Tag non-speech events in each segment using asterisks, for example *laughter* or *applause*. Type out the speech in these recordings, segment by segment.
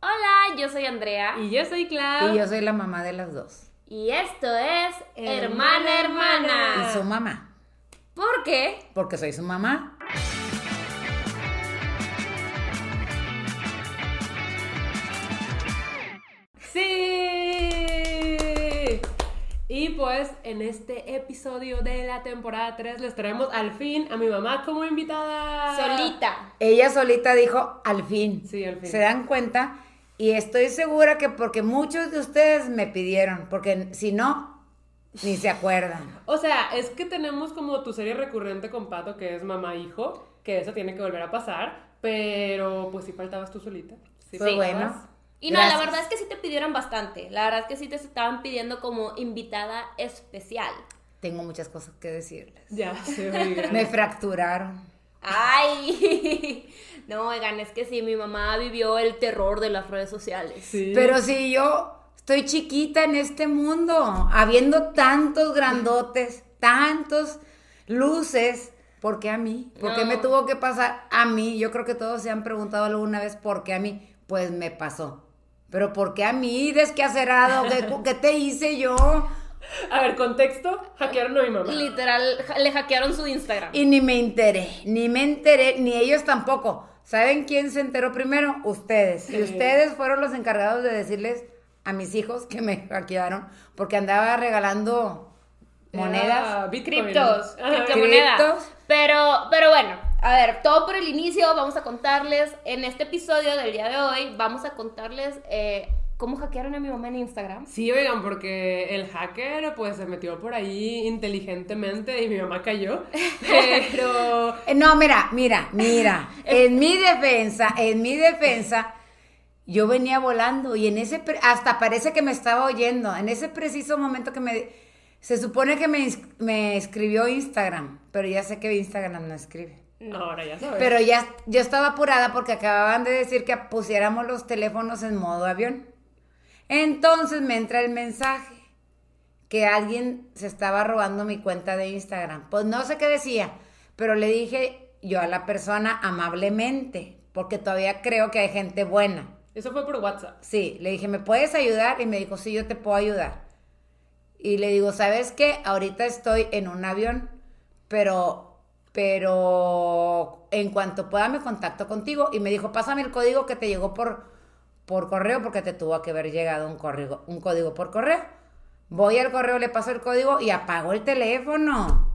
Hola, yo soy Andrea. Y yo soy Clau. Y yo soy la mamá de las dos. Y esto es Hermana, Hermana Y Hermana. su mamá. ¿Por qué? Porque soy su mamá. ¡Sí! Y pues en este episodio de la temporada 3 les traemos al fin a mi mamá como invitada. Solita. Ella solita dijo, al fin. Sí, al fin. ¿Se dan cuenta? Y estoy segura que porque muchos de ustedes me pidieron, porque si no, ni se acuerdan. O sea, es que tenemos como tu serie recurrente con Pato, que es mamá-hijo, que eso tiene que volver a pasar, pero pues sí faltabas tú solita. Sí, Pues bueno. Y no, la verdad es que sí te pidieron bastante. La verdad es que sí te estaban pidiendo como invitada especial. Tengo muchas cosas que decirles. Ya, se. Me fracturaron. Ay, *laughs* no, oigan, es que sí, mi mamá vivió el terror de las redes sociales. Sí. Pero si yo estoy chiquita en este mundo, habiendo tantos grandotes, tantos luces, ¿por qué a mí? ¿Por qué No. me tuvo que pasar a mí? Yo creo que todos se han preguntado alguna vez por qué a mí. Pues me pasó. Pero ¿por qué a mí, desquacerado? ¿Qué, *laughs* qué te hice yo? *laughs* A ver, contexto, hackearon a mi mamá. Literal, le hackearon su Instagram. Y ni me enteré, ni me enteré, ni ellos tampoco. ¿Saben quién se enteró primero? Ustedes. Y ustedes fueron los encargados de decirles a mis hijos que me hackearon porque andaba regalando monedas. Criptos, Ajá. criptomonedas. Criptos. Pero, pero bueno, a ver, todo por el inicio, vamos a contarles, en este episodio del día de hoy, vamos a contarles eh, cómo hackearon a mi mamá en Instagram. Sí, oigan, porque el hacker pues se metió por ahí inteligentemente y mi mamá cayó. *laughs* Pero Eh, No, mira, mira, mira. *laughs* En mi defensa, en mi defensa, yo venía volando y en ese, hasta parece que me estaba oyendo. En ese preciso momento que me, se supone que me, me escribió Instagram, pero ya sé que Instagram no escribe. ahora ya sabes. Pero ya, yo estaba apurada porque acababan de decir que pusiéramos los teléfonos en modo avión. Entonces me entra el mensaje que alguien se estaba robando mi cuenta de Instagram. Pues no sé qué decía, pero le dije yo a la persona amablemente, porque todavía creo que hay gente buena. Eso fue por WhatsApp. Sí, le dije, ¿me puedes ayudar? Y me dijo, sí, yo te puedo ayudar. Y le digo, ¿sabes qué? Ahorita estoy en un avión, pero, pero en cuanto pueda me contacto contigo. Y me dijo, pásame el código que te llegó por, por correo, porque te tuvo que haber llegado un código, un código por correo. Voy al correo, le paso el código y apago el teléfono.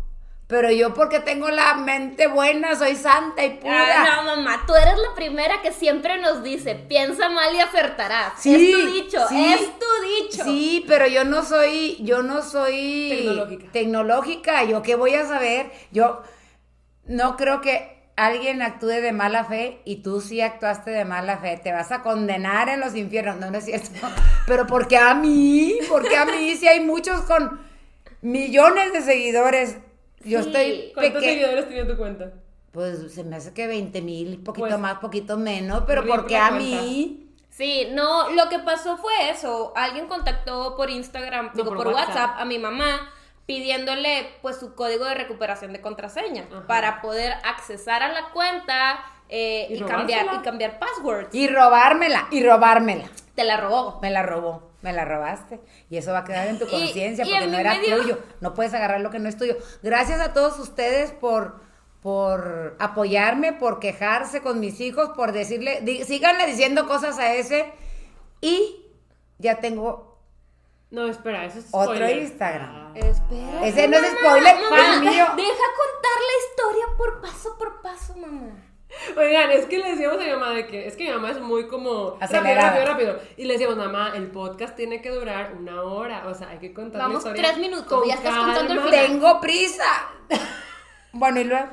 Pero yo porque tengo la mente buena, soy santa y pura. Ah, no, mamá, tú eres la primera que siempre nos dice, piensa mal y acertarás. Sí, es tu dicho, sí. es tu dicho. Sí, pero yo no soy, yo no soy Tecnológica. tecnológica. Yo qué voy a saber. Yo no creo que alguien actúe de mala fe y tú sí actuaste de mala fe. Te vas a condenar en los infiernos. No, no es cierto. *laughs* Pero porque a mí, porque a mí si hay muchos con millones de seguidores. Yo Sí. estoy ¿Cuántos peque- seguidores tenía tu cuenta? Pues se me hace que 20 mil, poquito Pues, más, poquito menos, pero porque a cuenta. mí. Sí, no, lo que pasó fue eso. Alguien contactó por Instagram, No, digo, por por, WhatsApp. WhatsApp. a mi mamá pidiéndole pues su código de recuperación de contraseña Ajá. para poder accesar a la cuenta eh, Y y, cambiar y cambiar passwords. Y robármela, y robármela. Te la robó. Me la robó, me la robaste. Y eso va a quedar en tu conciencia porque no era tuyo. No puedes agarrar lo que no es tuyo. Gracias a todos ustedes por, por apoyarme, por quejarse con mis hijos, por decirle, di- síganle diciendo cosas a ese. Y ya tengo No, espera, eso es Otro spoiler. Instagram. Ah. Espera. Ese no es spoiler, mamá, fue el mío. Deja contar la historia por paso por paso, mamá. Oigan, es que le decíamos a mi mamá de que es que mi mamá es muy como Acelerada. rápido, rápido, rápido. Y le decíamos, mamá, el podcast tiene que durar una hora. O sea, hay que contar Vamos la historia tres minutos, con ya estás contando el final. Tengo prisa. *laughs* Bueno, y luego.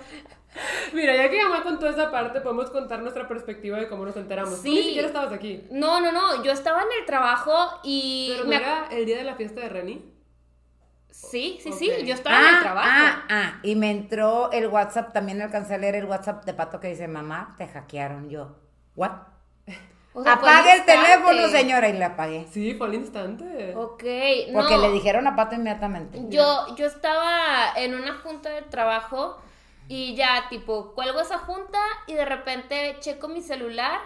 *laughs* Mira, ya que mamá contó esa parte, podemos contar nuestra perspectiva de cómo nos enteramos. Tú Sí. ni siquiera estabas aquí. No, no, no. Yo estaba en el trabajo y. Pero no me era el día de la fiesta de Reni. Sí, sí, Ok. sí. Yo estaba en el trabajo. ah, ah, y me entró el WhatsApp, también alcancé a leer el WhatsApp de Pato que dice, mamá, te hackearon. Yo, ¿what? *laughs* O sea, Apague el teléfono, señora, y le apagué. Sí, fue al instante. Ok, Porque no. le dijeron a Pato inmediatamente. Yo, yo estaba en una junta de trabajo y ya, tipo, cuelgo esa junta y de repente checo mi celular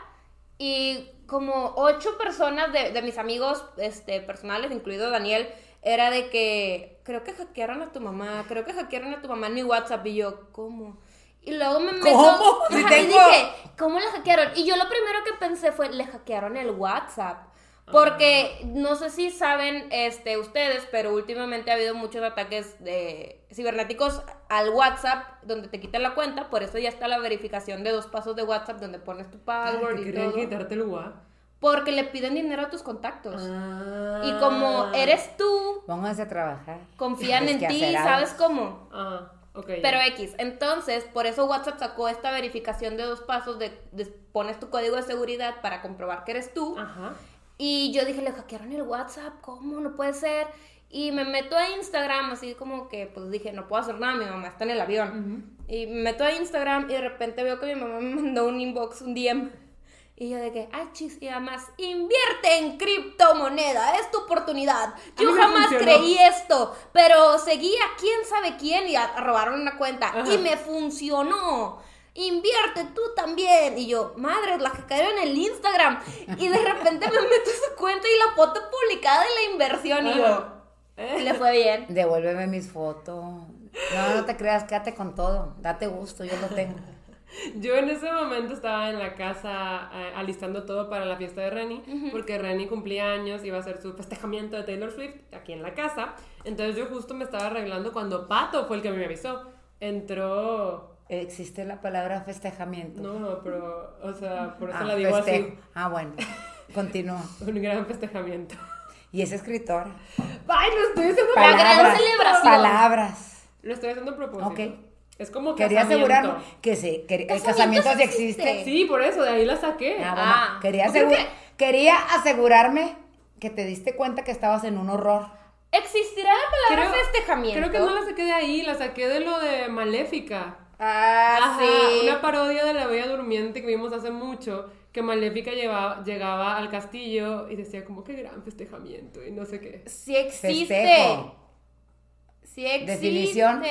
y como ocho personas de, de mis amigos este, personales, incluido Daniel, era de que creo que hackearon a tu mamá, creo que hackearon a tu mamá en mi WhatsApp y yo, ¿cómo? Y luego me meto, ¿Cómo? *laughs* Ajá, y dije, ¿cómo le hackearon? Y yo lo primero que pensé fue, le hackearon el WhatsApp. Porque no sé si saben este, ustedes, pero últimamente ha habido muchos ataques de cibernéticos al WhatsApp donde te quitan la cuenta, por eso ya está la verificación de dos pasos de WhatsApp donde pones tu password Ay, y todo. quitarte el guap. Porque le piden dinero a tus contactos. Ah. Y como eres tú, Pónganse a trabajar. confían en ti. ¿sabes cómo? Ah, ok. Pero X, entonces, por eso WhatsApp sacó esta verificación de dos pasos de, de pones tu código de seguridad para comprobar que eres tú. Ajá. Y yo dije, le hackearon el WhatsApp, ¿cómo? No puede ser. Y me meto a Instagram, así como que, pues dije, no puedo hacer nada, mi mamá está en el avión. Y me meto a Instagram y de repente veo que mi mamá me mandó un inbox, un DM. Y yo de que, ay, chis, y además, invierte en criptomoneda, es tu oportunidad. Yo jamás funcionó. creí esto, pero seguí a quién sabe quién y robaron una cuenta. Ajá. Y me funcionó. Invierte tú también. Y yo, madre, la que cayó en el Instagram. Y de repente me meto a su cuenta y la foto publicada de la inversión. Y yo, le fue bien. Devuélveme mis fotos. No, no te creas, quédate con todo. Date gusto, yo lo tengo. Yo en ese momento estaba en la casa eh, alistando todo para la fiesta de Renny, porque Renny cumplía años, iba a hacer su festejamiento de Taylor Swift aquí en la casa. Entonces yo justo me estaba arreglando cuando Pato fue el que me avisó. Entró. Existe la palabra festejamiento. No, pero, o sea, por eso Ah, la digo festejo. Ah, bueno. Continúa. así. *laughs* Un gran festejamiento. Y es escritora. Ay, lo estoy haciendo La gran Palabras. celebración. Palabras. Lo estoy haciendo a propósito. Ok. Es como Quería casamiento. asegurarme que sí, que el Casamiento sí existe. existe. Sí, por eso, de ahí la saqué. Ah, bueno, Ah. quería, que- quería asegurarme que te diste cuenta que estabas en un horror. ¿Existirá la palabra Creo- festejamiento? Creo que no la saqué de ahí, la saqué de lo de Maléfica. Ah, Ajá, sí. una parodia de la Bella Durmiente que vimos hace mucho, que Maléfica llevaba, llegaba al castillo y decía como qué gran festejamiento y no sé qué. Sí existe. Festejo. Sí existe. Definición.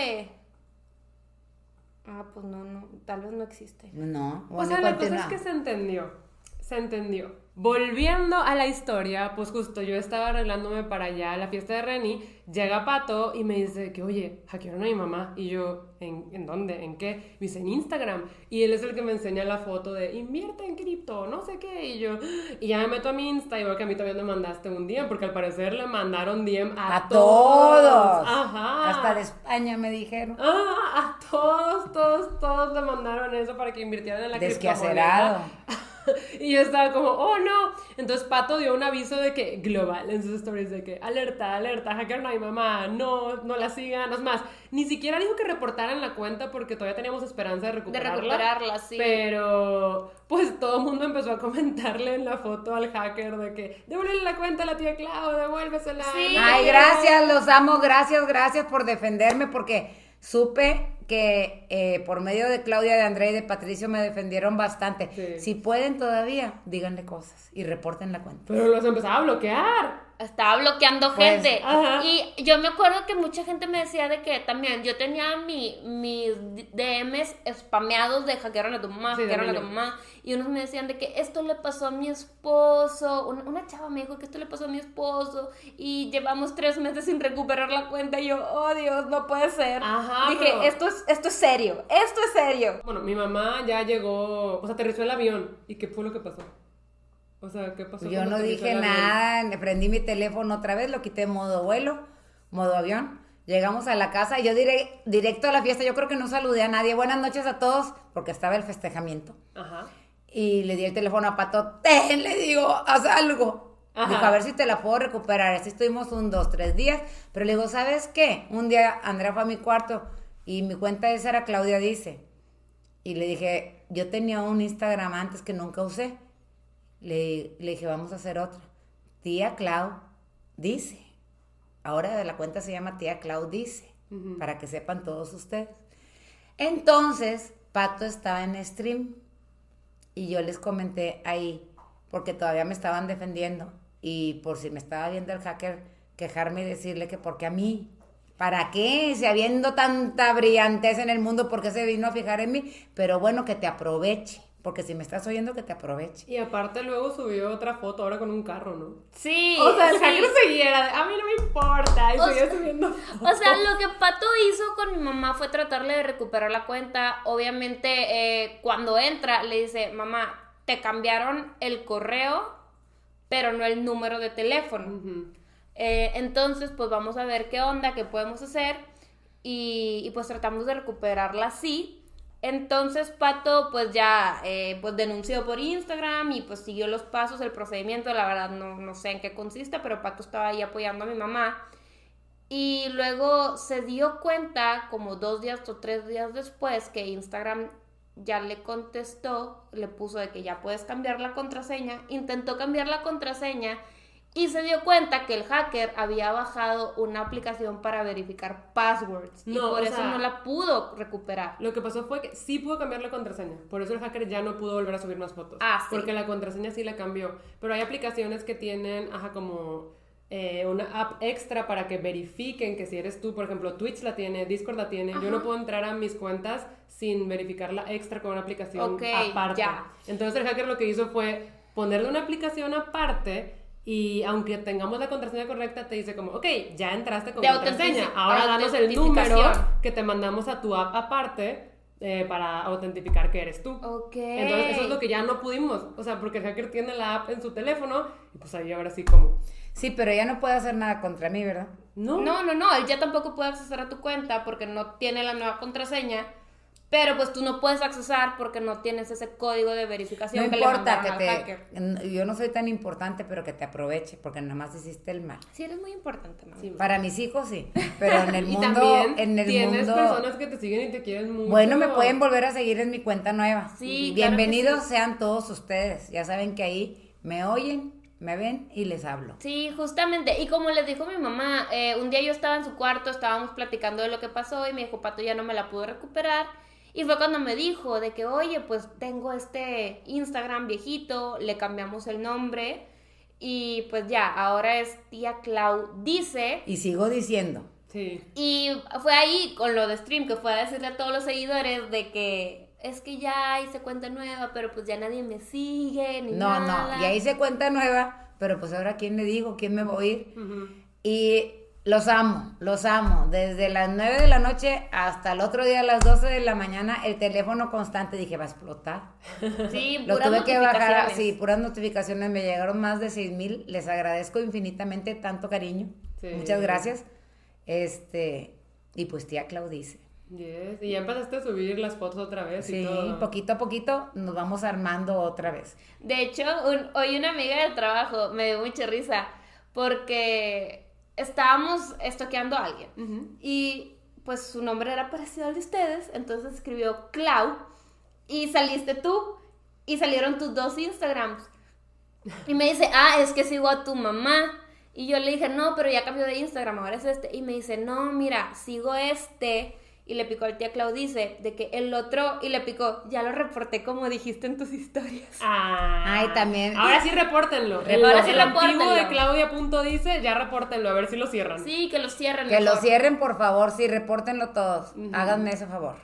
Ah, pues no, no, tal vez no existe. No, o sea, la cosa es que se entendió, se entendió. Volviendo a la historia, pues justo yo estaba arreglándome para allá a la fiesta de Reni, llega Pato y me dice que, oye, hackearon a mi mamá. Y yo, ¿en, ¿en dónde? ¿En qué? Me dice, en Instagram. Y él es el que me enseña la foto de, invierte en cripto, no sé qué. Y yo, y ya me meto a mi Insta y veo que a mí todavía me mandaste un DM, porque al parecer le mandaron DM a, A todos. Ajá. Hasta de España me dijeron. Ah, a todos, todos, todos le mandaron eso para que invirtieran en la Desquacerado. criptomoneda. *laughs* Y yo estaba como, oh no. Entonces Pato dio un aviso de que, global, en sus stories, de que, alerta, alerta, hackearon a mi mamá, no, no la sigan. Es más, ni siquiera dijo que reportaran la cuenta porque todavía teníamos esperanza de De recuperarla. recuperarla, sí. Pero, pues todo el mundo empezó a comentarle en la foto al hacker de que, devuélvele la cuenta a la tía Clau, devuélvesela. Sí. no Ay, qué". gracias, los amo, gracias, gracias por defenderme porque supe que eh, por medio de Claudia, de André y de Patricio me defendieron bastante. Sí. Si pueden todavía, díganle cosas y reporten la cuenta. Pero los empezaba a bloquear. Estaba bloqueando Pues, gente. ajá. Y yo me acuerdo que mucha gente me decía de que también yo tenía mi, mis DMs spameados de hackearon a tu mamá, Sí, hackearon a tu mamá. Y unos me decían de que esto le pasó a mi esposo. Una, una chava me dijo que esto le pasó a mi esposo. Y llevamos tres meses sin recuperar la cuenta. Y yo, oh Dios, no puede ser. Ajá, Dije, pero- esto, es, esto es serio. Esto es serio. Bueno, mi mamá ya llegó, o sea, aterrizó el avión. ¿Y qué fue lo que pasó? O sea, ¿qué pasó? Yo cuando no dije nada, le prendí mi teléfono otra vez, lo quité en modo vuelo, modo avión. Llegamos a la casa y yo diré, directo a la fiesta, yo creo que no saludé a nadie. Buenas noches a todos, porque estaba el festejamiento. Ajá. Y le di el teléfono a Pato, ten, le digo, haz algo. Ajá. Dijo, a ver si te la puedo recuperar. Así estuvimos un, dos, tres días. Pero le digo, ¿sabes qué? Un día Andrea fue a mi cuarto y mi cuenta esa era Claudia Dice. Y le dije, yo tenía un Instagram antes que nunca usé. Le, le dije, vamos a hacer otra. Tía Clau dice. Ahora de la cuenta se llama Tía Clau dice. Para que sepan todos ustedes. Entonces, Pato estaba en stream y yo les comenté ahí, porque todavía me estaban defendiendo y por si me estaba viendo el hacker, quejarme y decirle que porque a mí, ¿para qué? Si habiendo tanta brillantez en el mundo, ¿por qué se vino a fijar en mí? Pero bueno, que te aproveche, porque si me estás oyendo, que te aproveche. Y aparte luego subió otra foto ahora con un carro, ¿no? Sí. O sea, el sí. hacker seguía, a mí no me importa, y O seguía sea- subiendo O sea, lo que Pato hizo con mi mamá fue tratarle de recuperar la cuenta. Obviamente, eh, cuando entra, le dice, mamá, te cambiaron el correo, pero no el número de teléfono. Eh, entonces, pues vamos a ver qué onda, qué podemos hacer. Y, y, pues tratamos de recuperarla así. Entonces Pato pues ya eh, pues denunció por Instagram y pues siguió los pasos, el procedimiento, la verdad no, no sé en qué consiste, pero Pato estaba ahí apoyando a mi mamá. Y luego se dio cuenta como dos días o tres días después que Instagram ya le contestó, le puso de que ya puedes cambiar la contraseña, intentó cambiar la contraseña y se dio cuenta que el hacker había bajado una aplicación para verificar passwords y No, por o eso sea- no la pudo recuperar. Lo que pasó fue que sí pudo cambiar la contraseña. Por eso el hacker ya no pudo volver a subir más fotos. Ah, sí. Porque la contraseña sí la cambió. Pero hay aplicaciones que tienen, ajá, como eh, una app extra para que verifiquen que si eres tú. Por ejemplo, Twitch la tiene, Discord la tiene. Yo no puedo entrar a mis cuentas sin verificarla extra con una aplicación Ok, aparte. ya. Entonces el hacker lo que hizo fue ponerle una aplicación aparte. Y aunque tengamos la contraseña correcta, te dice como, ok, ya entraste con De contraseña. Ahora danos el número que te mandamos a tu app aparte eh, para autentificar que eres tú. Ok. Entonces, eso es lo que ya no pudimos. O sea, porque el hacker tiene la app en su teléfono y pues ahí ahora sí como. Sí, pero ella no puede hacer nada contra mí, ¿verdad? No. No, no, no, él ya tampoco puede accesar a tu cuenta porque no tiene la nueva contraseña. Pero pues tú no puedes accesar porque no tienes ese código de verificación No que importa le que te... Yo no soy tan importante, pero que te aproveche, porque nada más hiciste el mal. Sí, eres muy importante, mami. Sí. Para mis hijos sí, *laughs* pero en el Y mundo... también en el tienes mundo... personas que te siguen y te quieren mucho. Bueno, me pueden volver a seguir en mi cuenta nueva. Sí, claro Bienvenidos sí. sean todos ustedes. Ya saben que ahí me oyen, me ven y les hablo. Sí, justamente. Y como les dijo mi mamá, eh, un día yo estaba en su cuarto, estábamos platicando de lo que pasó y me dijo, Pato ya no me la pudo recuperar. Y fue cuando me dijo de que, oye, pues tengo este Instagram viejito, le cambiamos el nombre y pues ya, ahora es tía Clau dice. Y sigo diciendo, Sí. Y fue ahí con lo de stream que fue a decirle a todos los seguidores de que es que ya hice cuenta nueva, pero pues ya nadie me sigue ni no, nada. no, y ahí se cuenta nueva, pero pues ahora quién le digo, quién me va a oír. Ujú. Y los amo, los amo. Desde las 9 de la noche hasta el otro día a las 12 de la mañana, el teléfono constante, dije, va a explotar. *laughs* Sí, Lo puras tuve que bajar, sí, puras notificaciones, me llegaron más de 6 mil, les agradezco infinitamente tanto cariño. Sí. Muchas gracias. Este, y pues tía Claudice. Yes. Y ya empezaste a subir las fotos otra vez y Sí, todo. poquito a poquito nos vamos armando otra vez. De hecho, un- hoy una amiga del trabajo me dio mucha risa porque estábamos estoqueando a alguien y pues su nombre era parecido al de ustedes, entonces escribió Clau y saliste tú y salieron tus dos Instagrams. Y me dice, ah, es que sigo a tu mamá. Y yo le dije, no, pero ya cambió de Instagram, ahora es este. Y me dice, no, mira, sigo este. Y le picó al tía Claudice de que el otro, y le picó, ya lo reporté como dijiste en tus historias. Ah. Ay, también. Ahora sí repórtenlo. *laughs* El, Ahora sí el antiguo repórtenlo. de Claudia punto dice, ya repórtenlo, a ver si lo cierran. Sí, que lo cierren. Que lo cierren, por favor, sí, repórtenlo todos. Háganme ese favor.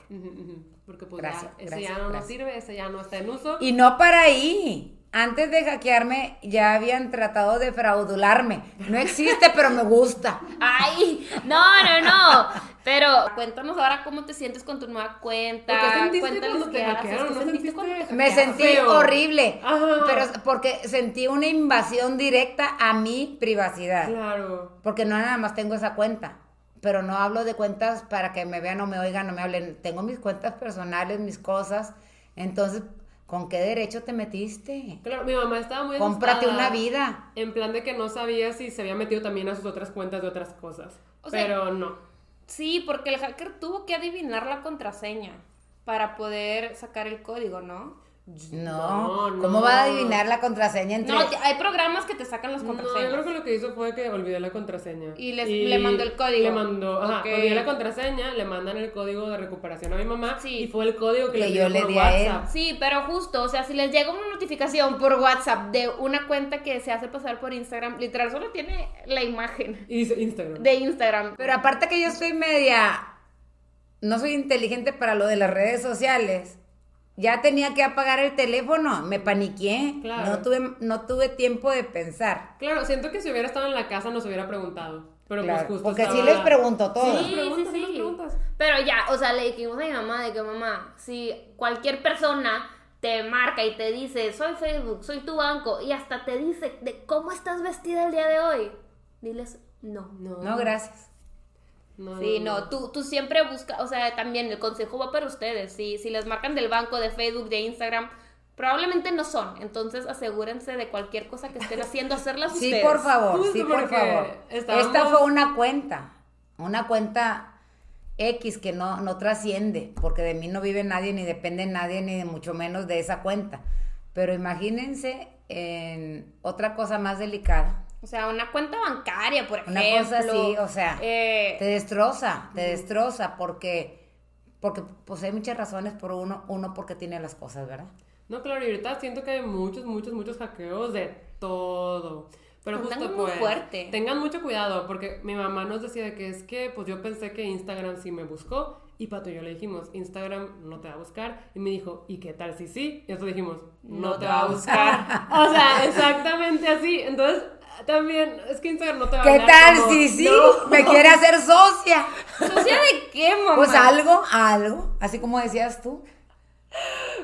Porque pues Gracias, ya, ese ya no nos sirve, ese ya no está en uso. Y no para ahí. Antes de hackearme, ya habían tratado de fraudularme. No existe, pero me gusta. Ay, no, no, no. Pero cuéntanos ahora cómo te sientes con tu nueva cuenta. ¿Qué sentiste Cuéntanos cuando te hackearon? ¿No sentiste sentiste cuando te Me sentí Feo. horrible. Ajá. Pero porque sentí una invasión directa a mi privacidad. Claro. Porque no nada más tengo esa cuenta. Pero no hablo de cuentas para que me vean o me oigan o me hablen. Tengo mis cuentas personales, mis cosas. Entonces, ¿con qué derecho te metiste? Claro, mi mamá estaba muy Cómprate una vida. En plan de que no sabía si se había metido también a sus otras cuentas de otras cosas. O sea, pero no. Sí, porque el hacker tuvo que adivinar la contraseña para poder sacar el código, ¿no? No, No, ¿cómo no. va a adivinar la contraseña entre No, hay programas que te sacan las No, yo contraseñas. creo que lo que hizo fue que olvidé la contraseña. Y les- le mandó el código. Le mandó, ajá, Ok. olvidé la contraseña, le mandan el código de recuperación a mi mamá. Sí. Y fue el código que, Que le yo dio le por di a él. WhatsApp. Sí, pero justo, o sea, si les llega una notificación por WhatsApp de una cuenta que se hace pasar por Instagram, literal solo tiene la imagen Y dice Instagram. de Instagram. Pero aparte que yo soy media, no soy inteligente para lo de las redes sociales. Ya tenía que apagar el teléfono, me paniqué, Claro. no tuve no tuve tiempo de pensar. Claro, siento que si hubiera estado en la casa nos hubiera preguntado. Pero Claro, pues justo porque estaba- sí les pregunto todo. Sí, preguntas, sí, sí sí. preguntas. Pero ya, o sea, le dijimos a mi mamá de que mamá, si cualquier persona te marca y te dice, soy Facebook, soy tu banco, y hasta te dice de cómo estás vestida el día de hoy, diles no. No, No, gracias. No, Sí, no, tú, tú siempre buscas, o sea, también el consejo va para ustedes. Si, si les marcan del banco, de Facebook, de Instagram, probablemente no son. Entonces asegúrense de cualquier cosa que estén haciendo, hacerlas *laughs* Sí, ustedes. por favor, Justo sí, por favor. estábamos- Esta fue una cuenta, una cuenta X que no, no trasciende, porque de mí no vive nadie, ni depende nadie, ni de mucho menos de esa cuenta. Pero imagínense en otra cosa más delicada. O sea, una cuenta bancaria, por Una ejemplo. cosa así, o sea, eh, te destroza, te destroza, porque, porque pues hay muchas razones por uno, uno porque tiene las cosas, ¿verdad? No, claro, y ahorita siento que hay muchos, muchos, muchos hackeos de todo. Pero Andan justo muy pues, fuerte. tengan mucho cuidado, porque mi mamá nos decía de que es que, pues yo pensé que Instagram sí me buscó, y Pato y yo le dijimos, Instagram no te va a buscar, y me dijo, ¿y qué tal si sí? Y nosotros dijimos, no, te va a buscar. *laughs* o sea, exactamente así. Entonces, también, es que Instagram no te va a ¿Qué tal como, si sí? "No". *laughs* Me quiere hacer socia. ¿Socia de qué, mamá? Pues algo, algo, así como decías tú.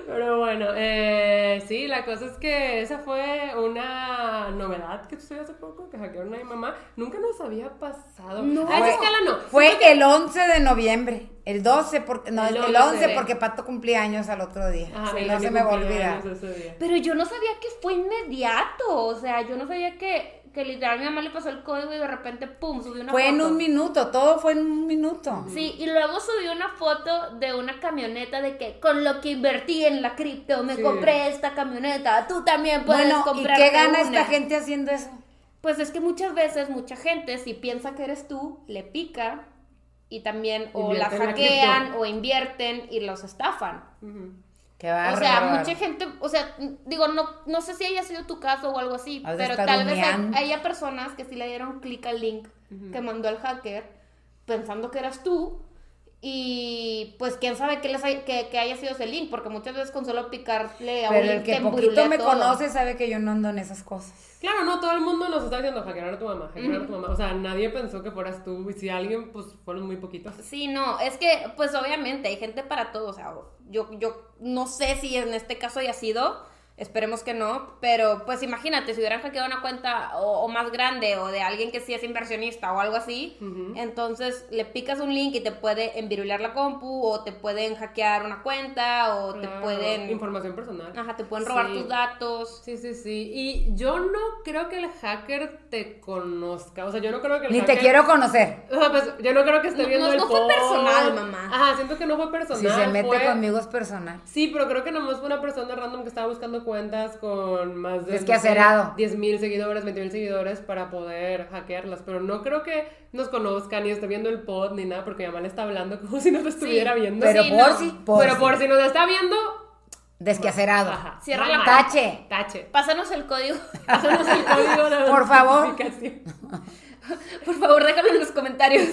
Pero bueno, eh, sí, la cosa es que esa fue una novedad que sucedió hace poco, que hackearon a mi mamá. Nunca nos había pasado. No. A esa escala no. Fue el 11 de noviembre. El 12, porque, no, El el, 11, 11 sí. porque Pato cumplía años al otro día. Ajá, Sí, no se me va a olvidar. Pero yo no sabía que fue inmediato. O sea, yo no sabía que, que literal mi mamá le pasó el código y de repente, pum, subió una Fue foto. en un minuto, todo fue en un minuto. Sí, y luego subió una foto de una camioneta de que con lo que invertí en la cripto me Sí. compré esta camioneta. Tú también puedes Bueno, ¿y comprar. qué gana esta gente haciendo eso? Pues es que muchas veces mucha gente si piensa que eres tú, le pica y también o la hackean o invierten y los estafan. Qué. O sea, mucha gente, o sea, digo, no, no sé si haya sido tu caso o algo así, Has pero tal vez hay- haya personas que sí le dieron clic al link que mandó el hacker pensando que eras tú y pues quién sabe qué les hay- que, que haya sido ese link, porque muchas veces con solo picarle a un Pero link el que te poquito me todo. conoce sabe que yo no ando en esas cosas. Claro, no, todo el mundo nos está diciendo hackear a tu mamá, hackear a tu mamá. O sea, nadie pensó que fueras tú. Y si alguien, pues fueron muy poquitos. Sí, no, es que pues obviamente hay gente para todo, o sea, yo, yo no sé si en este caso haya sido, esperemos que no, pero pues imagínate, si hubieran hackeado una cuenta o, o más grande o de alguien que sí es inversionista o algo así, entonces le picas un link y te puede envirular la compu o te pueden hackear una cuenta o te pueden... Información personal. Ajá, te pueden robar Sí. tus datos. Sí, sí, sí. Y yo no creo que el hacker te conozca. O sea, yo no creo que el Ni hacker... te quiero conocer. O sea, pues yo no creo que esté No- viendo no- el no fue post. personal, mamá. Ajá, siento que no fue personal. Si se mete fue- conmigo es personal. Sí, pero creo que nomás fue una persona random que estaba buscando cuentas con más de Es que acerado. 10 mil seguidores, 20 mil seguidores para poder hackearlas. Pero no creo que nos conozca ni esté viendo el pod ni nada, porque mi mamá le está hablando *laughs* como si nos estuviera viendo. Pero Sí, por no. si, por pero si. por si nos está viendo, Desquacerado. ajá. Cierra la mal. Tache. Tache. Pásanos el código. *laughs* Pásanos el código de *laughs* Por favor. Por favor, déjalo en los comentarios.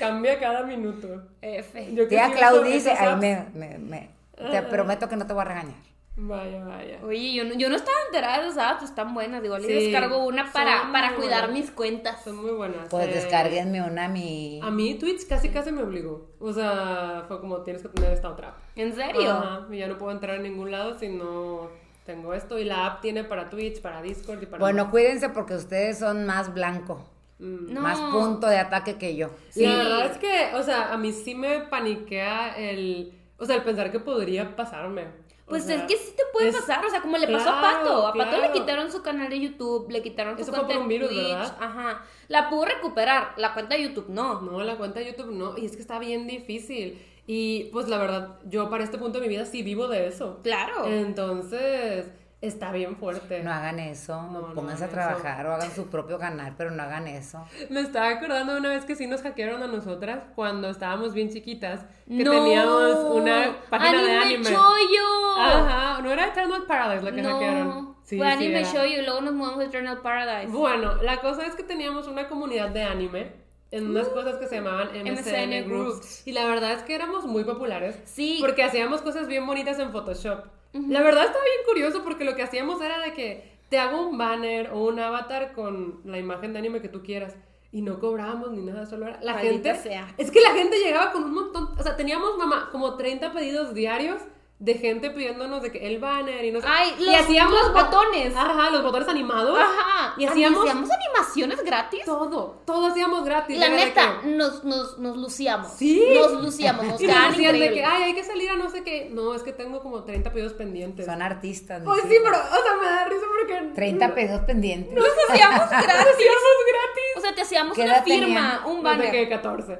Cambia cada minuto. F. Yo Tía Clau dice, ay, me, me, me- te prometo que no te voy a regañar. Vaya, vaya. Oye, yo no, yo no estaba enterada de esas apps, están buenas. Igual y Sí, descargo una para, para cuidar buenas. mis cuentas. Son muy buenas. Pues Eh, descárguenme una a mi... A mí Twitch casi casi me obligó. O sea, fue como tienes que tener esta otra app. ¿En serio? Ajá, y ya no puedo entrar a ningún lado si no tengo esto. Y la app tiene para Twitch, para Discord y para... Bueno, cuídense porque ustedes son más blanco, Mm. No. más punto de ataque que yo. Sí. La verdad es que, o sea, a mí sí me paniquea el... O sea, el pensar que podría pasarme. O Pues sea, es que sí te puede es- pasar, o sea, como le pasó a Pato. A Pato le quitaron su canal de YouTube, le quitaron su Eso fue cuenta por un de virus, Twitch. ¿verdad? Ajá. La pudo recuperar, la cuenta de YouTube no. No, la cuenta de YouTube no. Y es que está bien difícil. Y pues la verdad, yo para este punto de mi vida sí vivo de eso. Claro. Entonces, está bien fuerte. No hagan eso, No, no pónganse a hagan trabajar o hagan su propio canal, pero no hagan eso. Me estaba acordando de una vez que sí nos hackearon a nosotras cuando estábamos bien chiquitas. Que No. teníamos una página de anime. Choyo! Ajá, no era Eternal Paradise la que no, hackearon. Sí, fue sí Anime. Show y luego nos mudamos a Eternal Paradise. Bueno, la cosa es que teníamos una comunidad de anime en unas cosas que se llamaban MSN, MSN Groups. Groups. Y la verdad es que éramos muy populares. Sí. Porque hacíamos cosas bien bonitas en Photoshop. La verdad estaba bien curioso porque lo que hacíamos era de que te hago un banner o un avatar con la imagen de anime que tú quieras. Y no cobrábamos ni nada, solo era la Maldita gente. sea. Es que la gente llegaba con un montón. O sea, teníamos, mamá, como 30 pedidos diarios de gente pidiéndonos de que el banner y no sé. Ay, y los- hacíamos los botones. Ajá, los botones animados. Ajá. Y hacíamos ¿Hacíamos animaciones gratis? todo. Todo hacíamos gratis. La neta, que- nos, nos, nos luciamos. Sí. Nos luciamos, nos *laughs* y nos decían de que, ay, hay que salir a no sé qué. No, es que tengo como 30 pedidos pendientes. Son artistas. Pues sí, pero, o sea, me da risa porque. 30 pesos pendientes. Nos hacíamos Nos *laughs* gratis. hacíamos gratis. O sea, te hacíamos ¿Qué una firma, tenían? un No sé banner. qué, 14.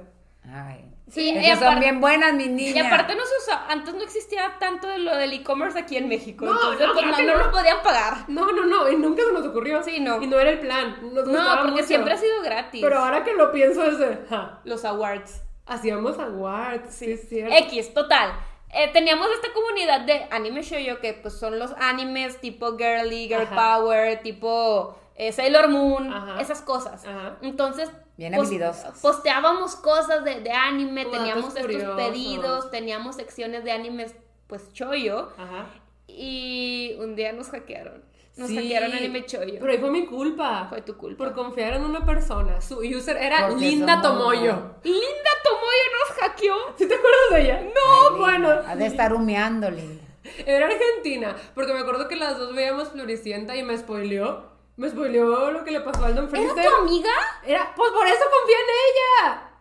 Ay. Sí, Es son bien buenas, mis niñas. Y aparte no se usaba, antes no existía tanto de lo del e-commerce aquí en México. No, entonces no, pues, claro no, no lo podían pagar. No, no, no, y nunca se nos ocurrió. Sí, no. Y no era el plan. Nos No, porque mucho. siempre ha sido gratis. Pero ahora que lo pienso es de, ja, Los awards. hacíamos awards, sí, es cierto. X, total. Eh, teníamos esta comunidad de anime shoujo que pues son los animes tipo girly, girl Ajá. power, tipo eh, Sailor Moon, Ajá. esas cosas. Ajá. Entonces, Bien habilidosos. posteábamos cosas de, de anime, Como teníamos estos curiosos. pedidos, teníamos secciones de animes pues choyo Ajá. y un día nos hackearon. Nos Sí, hackearon anime choyo. Pero ahí fue mi culpa. Fue tu culpa. Por confiar en una persona. Su user era Porque Linda somos- Tomoyo. Linda Tomoyo nos hackeó. ¿Sí te acuerdas de ella? No, Ay, bueno. Linda, Ha de estar humeando, Linda. Era argentina, porque me acuerdo que las dos veíamos Floricienta y me spoileó. Me spoileó lo que le pasó al Don ¿Era Freezer. tu amiga? Era, pues por eso confía en ella.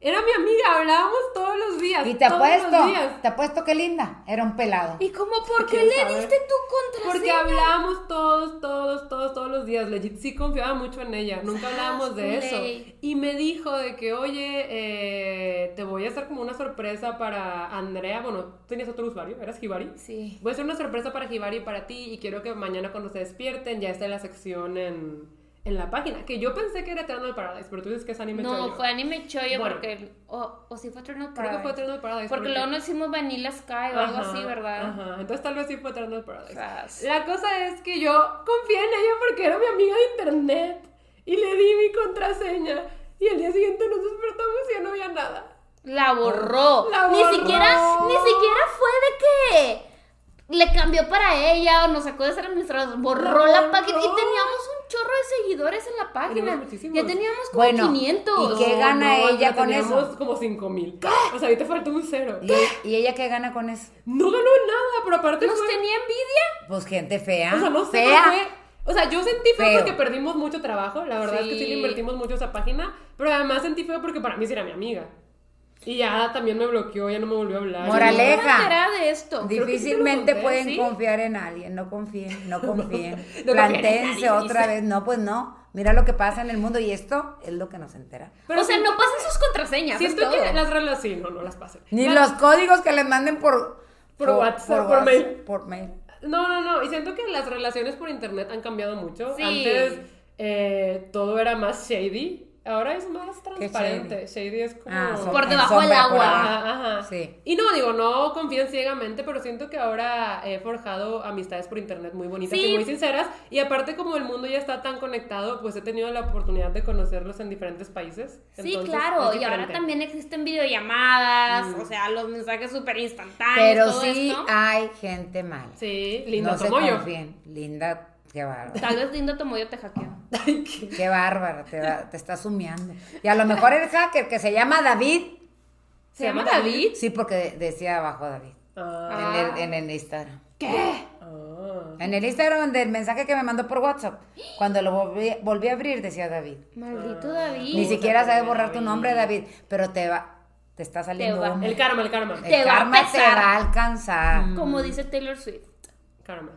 Era mi amiga, hablábamos todos los días. Y te todos apuesto, los días. te apuesto que Linda era un pelado. ¿Y cómo? ¿Por qué ¿Quién le sabe? diste tu contraseña? Porque hablábamos todos, todos, todos, todos los días. Legit sí confiaba mucho en ella. Nunca hablábamos de eso. Y me dijo de que, oye, eh, te voy a hacer como una sorpresa para Andrea. Bueno, ¿tenías otro usuario? ¿Eras Hibari? Sí. Voy a hacer una sorpresa para Hibari y para ti. Y quiero que mañana cuando se despierten ya esté la sección en, en la página. Que yo pensé que era Eternal Paradise, pero tú dices que es anime No, Choyo. fue anime choyo Bueno. porque... O, o sí fue Eternal Creo Paradise. que fue Eternal Paradise. Porque luego nos hicimos Vanilla Sky o algo así, ¿verdad? Ajá, entonces tal vez sí fue Eternal Paradise. Sas. La cosa es que yo confié en ella porque era mi amiga de internet y le di mi contraseña y el día siguiente nos despertamos y ya no había nada. La borró. La Ni borró. siquiera, ni siquiera fue de que le cambió para ella o nos sacó de ser administradores. Borró La la página y teníamos un chorro de seguidores en la página. Ya teníamos como Bueno, 500. ¿y qué gana ella con teníamos eso? como 5 mil. O sea, ahorita faltó un cero. ¿Y, y ella qué gana con eso? No ganó nada, pero aparte ¿Nos fue... tenía envidia? Pues gente fea. O sea, no sé fea. O sea, yo sentí feo, Feo. porque perdimos mucho trabajo. La verdad es que sí le invertimos mucho a esa página. Pero además sentí feo porque para mí sí era mi amiga. Y ya también me bloqueó, ya no me volvió a hablar. Moraleja. No de esto. Difícilmente conté, pueden ¿sí? confiar en alguien, no confíen, no *laughs* confíen. no Plantéense otra dice. vez, no, pues no. Mira lo que pasa en el mundo y esto es lo que nos entera. Pero o sea, no pasen sus contraseñas. Siento que las relaciones, sí, no, no las pasen. Ni los códigos que les manden por, Por WhatsApp, por WhatsApp, mail. Por mail. No, no, no. Y siento que las relaciones por internet han cambiado mucho. Sí. Antes eh, todo era más shady. Ahora es más transparente. Shady? es como. Ah, Por debajo del agua. Ajá, ajá. Sí. Y no, digo, no confíen ciegamente, pero siento que ahora he forjado amistades por internet muy bonitas Sí. y muy sinceras. Y aparte, como el mundo ya está tan conectado, pues he tenido la oportunidad de conocerlos en diferentes países. Sí, Entonces, claro, y ahora también existen videollamadas, Mm. o sea, los mensajes súper instantáneos, Pero todo sí esto. hay gente mala. Sí, linda no se como yo. confíen. Linda, qué bárbara. Tal vez Lindo Tomoyo te hackeó. *laughs* Ay, qué- Qué bárbara, te, va- te estás humeando. Y a lo mejor el hacker que se llama David. ¿Se llama David? Sí, porque decía abajo David. Ah, En, el, en el Instagram. ¿Qué? ah. En el Instagram del mensaje que me mandó por WhatsApp. Cuando lo volví, volví a abrir decía David. Maldito David. Ni siquiera acuerda sabe de borrar tu nombre, David. Pero te va, te está saliendo va-. El karma, el karma. El te va a karma te va a alcanzar. Como dice Taylor Swift. Karma.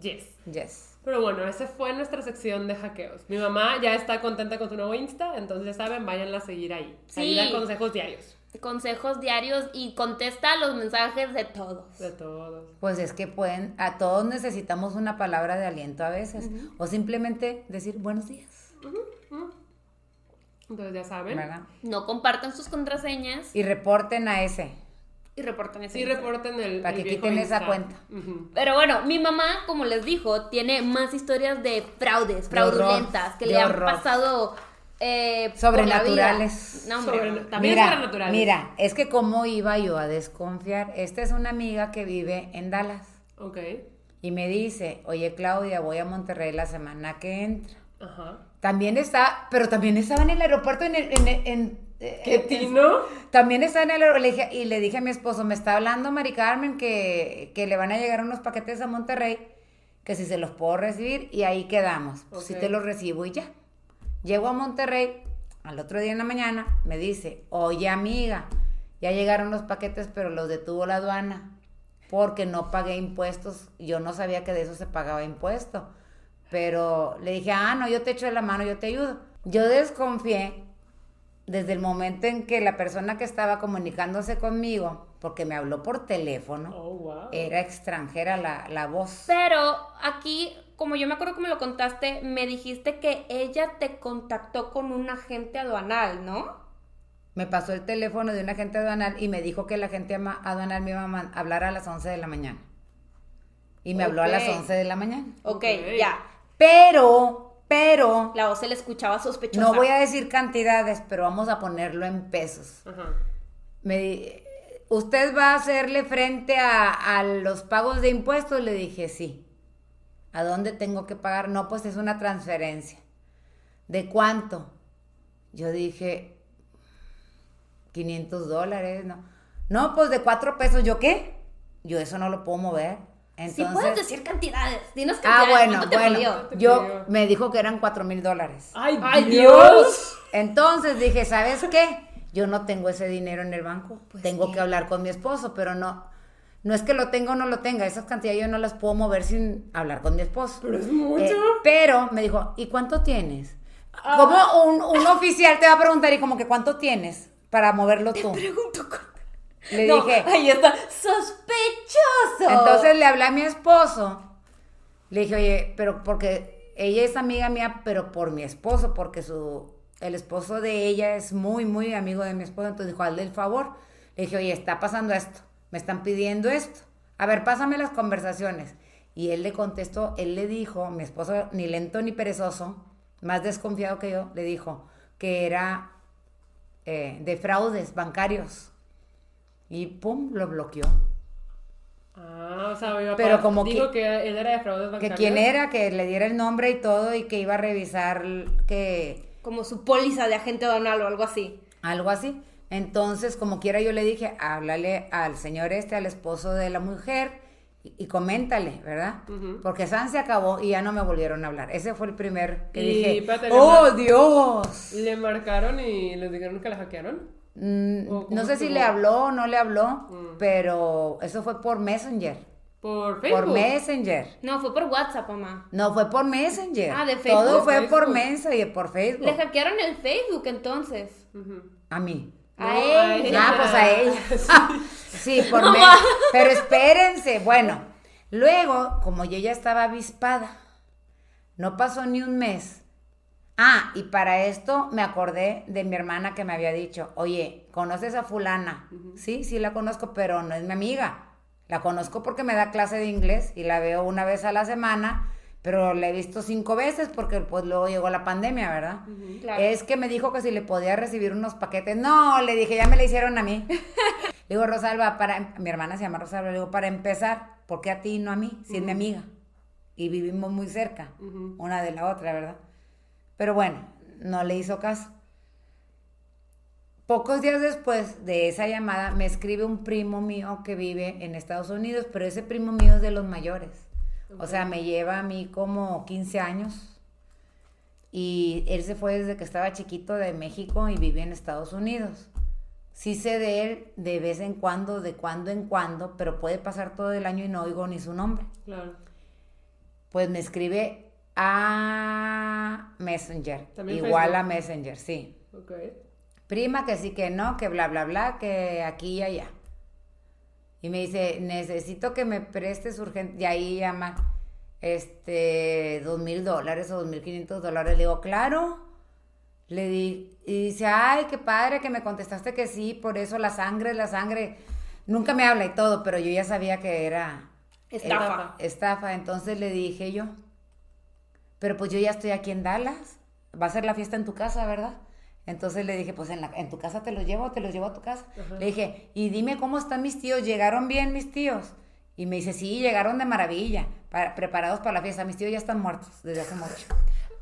Yes. Yes. Pero bueno, esa fue nuestra sección de hackeos. Mi mamá ya está contenta con su nuevo Insta, entonces ya saben, váyanla a seguir ahí. Ahí Sí. da consejos diarios. Consejos diarios y contesta los mensajes de todos. De todos. Pues es que pueden, a todos necesitamos una palabra de aliento a veces. O simplemente decir buenos días. Entonces ya saben. ¿Verdad? No compartan sus contraseñas Y reporten a ese. Y reporten ese Sí, reporten el. Para el que viejo quiten esa cuenta. Pero bueno, mi mamá, como les dijo, tiene más historias de fraudes, fraudulentas, que le han horror. pasado eh, Sobrenaturales. No, hombre, Sobre-. También mira, sobrenaturales. mira, es que cómo iba yo a desconfiar. Esta es una amiga que vive en Dallas Ok. y me dice, oye Claudia, voy a Monterrey la semana que entra. Ajá. También está, pero también estaba en el aeropuerto en, el- en, en- ¿Qué en- tino? También está en el dije- y le dije a mi esposo, me está hablando Mari Carmen que, que le van a llegar unos paquetes a Monterrey, que si se los puedo recibir y ahí quedamos. Pues si te los recibo y ya. Llego a Monterrey, al otro día en la mañana, me dice, oye amiga, ya llegaron los paquetes, pero los detuvo la aduana porque no pagué impuestos. Yo no sabía que de eso se pagaba impuesto. Pero le dije, ah, no, yo te echo de la mano, yo te ayudo. Yo desconfié desde el momento en que la persona que estaba comunicándose conmigo, porque me habló por teléfono, Oh, wow. era extranjera la, la voz. Pero aquí, como yo me acuerdo que me lo contaste, me dijiste que ella te contactó con un agente aduanal, ¿no? Me pasó el teléfono de un agente aduanal y me dijo que el agente aduanal me iba a hablar a las 11 de la mañana. Y me habló a las Ok. 11 de la mañana. Ok, Ok. ya. Pero, pero, La voz se le escuchaba sospechosa. no voy a decir cantidades, pero vamos a ponerlo en pesos. Ajá. Me ¿Usted va a hacerle frente a, a los pagos de impuestos? Le dije, sí. ¿A dónde tengo que pagar? No, pues es una transferencia. ¿De cuánto? Yo dije, 500 dólares, ¿no? No, pues de cuatro pesos. ¿Yo qué? Yo eso no lo puedo mover. Sí Entonces, puedes decir cantidades. Dinos ah, cantidades. bueno, ¿Cuánto te bueno. pidió? te Yo pidió? me dijo que eran cuatro mil dólares. ¡Ay, ¡Ay, Dios! Entonces dije, ¿sabes qué? Yo no tengo ese dinero en el banco. Pues tengo sí. que hablar con mi esposo, pero no. No es que lo tenga o no lo tenga. Esas cantidades yo no las puedo mover sin hablar con mi esposo. Pero es mucho. Eh, pero me dijo, ¿y cuánto tienes? Ah. Como un, un oficial te va a preguntar, ¿y como que cuánto tienes para moverlo tú? Pregunto cuánto. Le No, dije, ahí está. Sospechoso. entonces le hablé a mi esposo. Le dije, oye, pero porque ella es amiga mía, pero por mi esposo, porque su, el esposo de ella es muy, muy amigo de mi esposo. Entonces dijo, hazle el favor. Le dije, oye, está pasando esto. Me están pidiendo esto. A ver, pásame las conversaciones. Y él le contestó, él le dijo, mi esposo, ni lento ni perezoso, más desconfiado que yo, le dijo que era eh, de fraudes bancarios. Y pum, lo bloqueó. Ah, o sea, iba a Pero como dijo que- que él era de fraudes Que bancarios. quién era, que le diera el nombre y todo y que iba a revisar que Como su póliza de agente aduanal o algo así. algo así. Entonces, como quiera, yo le dije, háblale al señor este, al esposo de la mujer y, y coméntale, ¿verdad? Porque San se acabó y ya no me volvieron a hablar. Ese fue el primer que Y, dije, espérate, ¡Oh, Dios! Le marcaron y les dijeron que la hackearon. Mm, ¿O cómo no sé si le habló o no le habló, Mm. pero eso fue por Messenger. Por Facebook. Por Messenger. No, fue por WhatsApp, mamá. No, fue por Messenger. Ah, de Facebook. Todo fue por. Messenger, por Facebook. Le hackearon el Facebook entonces. A mí. A ella. Ah, pues a ella. *laughs* Sí, por No, me- ma. Pero espérense, bueno, luego, como yo ya estaba avispada, no pasó ni un mes. Ah, y para esto me acordé de mi hermana que me había dicho, oye, ¿conoces a fulana? Sí, sí la conozco, pero no es mi amiga. La conozco porque me da clase de inglés y la veo una vez a la semana, pero la he visto cinco veces porque pues luego llegó la pandemia, ¿verdad? Claro. Es que me dijo que si le podía recibir unos paquetes. No, le dije, ya me le hicieron a mí. *laughs* le digo, Rosalba, para, mi hermana se llama Rosalba, le digo, para empezar, ¿por qué a ti y no a mí? Si es mi amiga. Y vivimos muy cerca, una de la otra, ¿verdad? Pero bueno, no le hizo caso. Pocos días después de esa llamada me escribe un primo mío que vive en Estados Unidos, pero ese primo mío es de los mayores. O sea, me lleva a mí como 15 años. Y él se fue desde que estaba chiquito de México y vive en Estados Unidos. Sí sé de él de vez en cuando, de cuando en cuando, pero puede pasar todo el año y no oigo ni su nombre. Claro. Pues me escribe a Messenger. Igual Facebook. a Messenger, sí. Ok. Prima, que sí, que no, que bla, bla, bla, que aquí y allá. Y me dice, necesito que me prestes urgente. Y ahí llama, este, dos mil dólares o dos mil quinientos dólares. Le digo, claro. Le di, y dice, ay, qué padre que me contestaste que sí, por eso la sangre, la sangre. Nunca me habla y todo, pero yo ya sabía que era Estafa. estafa. Entonces le dije yo, pero pues yo ya estoy aquí en Dallas. va a ser la fiesta en tu casa, ¿verdad? Entonces le dije, pues en, la, en tu casa te los llevo, te los llevo a tu casa. Le dije, y dime cómo están mis tíos, ¿llegaron bien mis tíos? Y me dice, sí, llegaron de maravilla, para- preparados para la fiesta. Mis tíos ya están muertos desde hace mucho.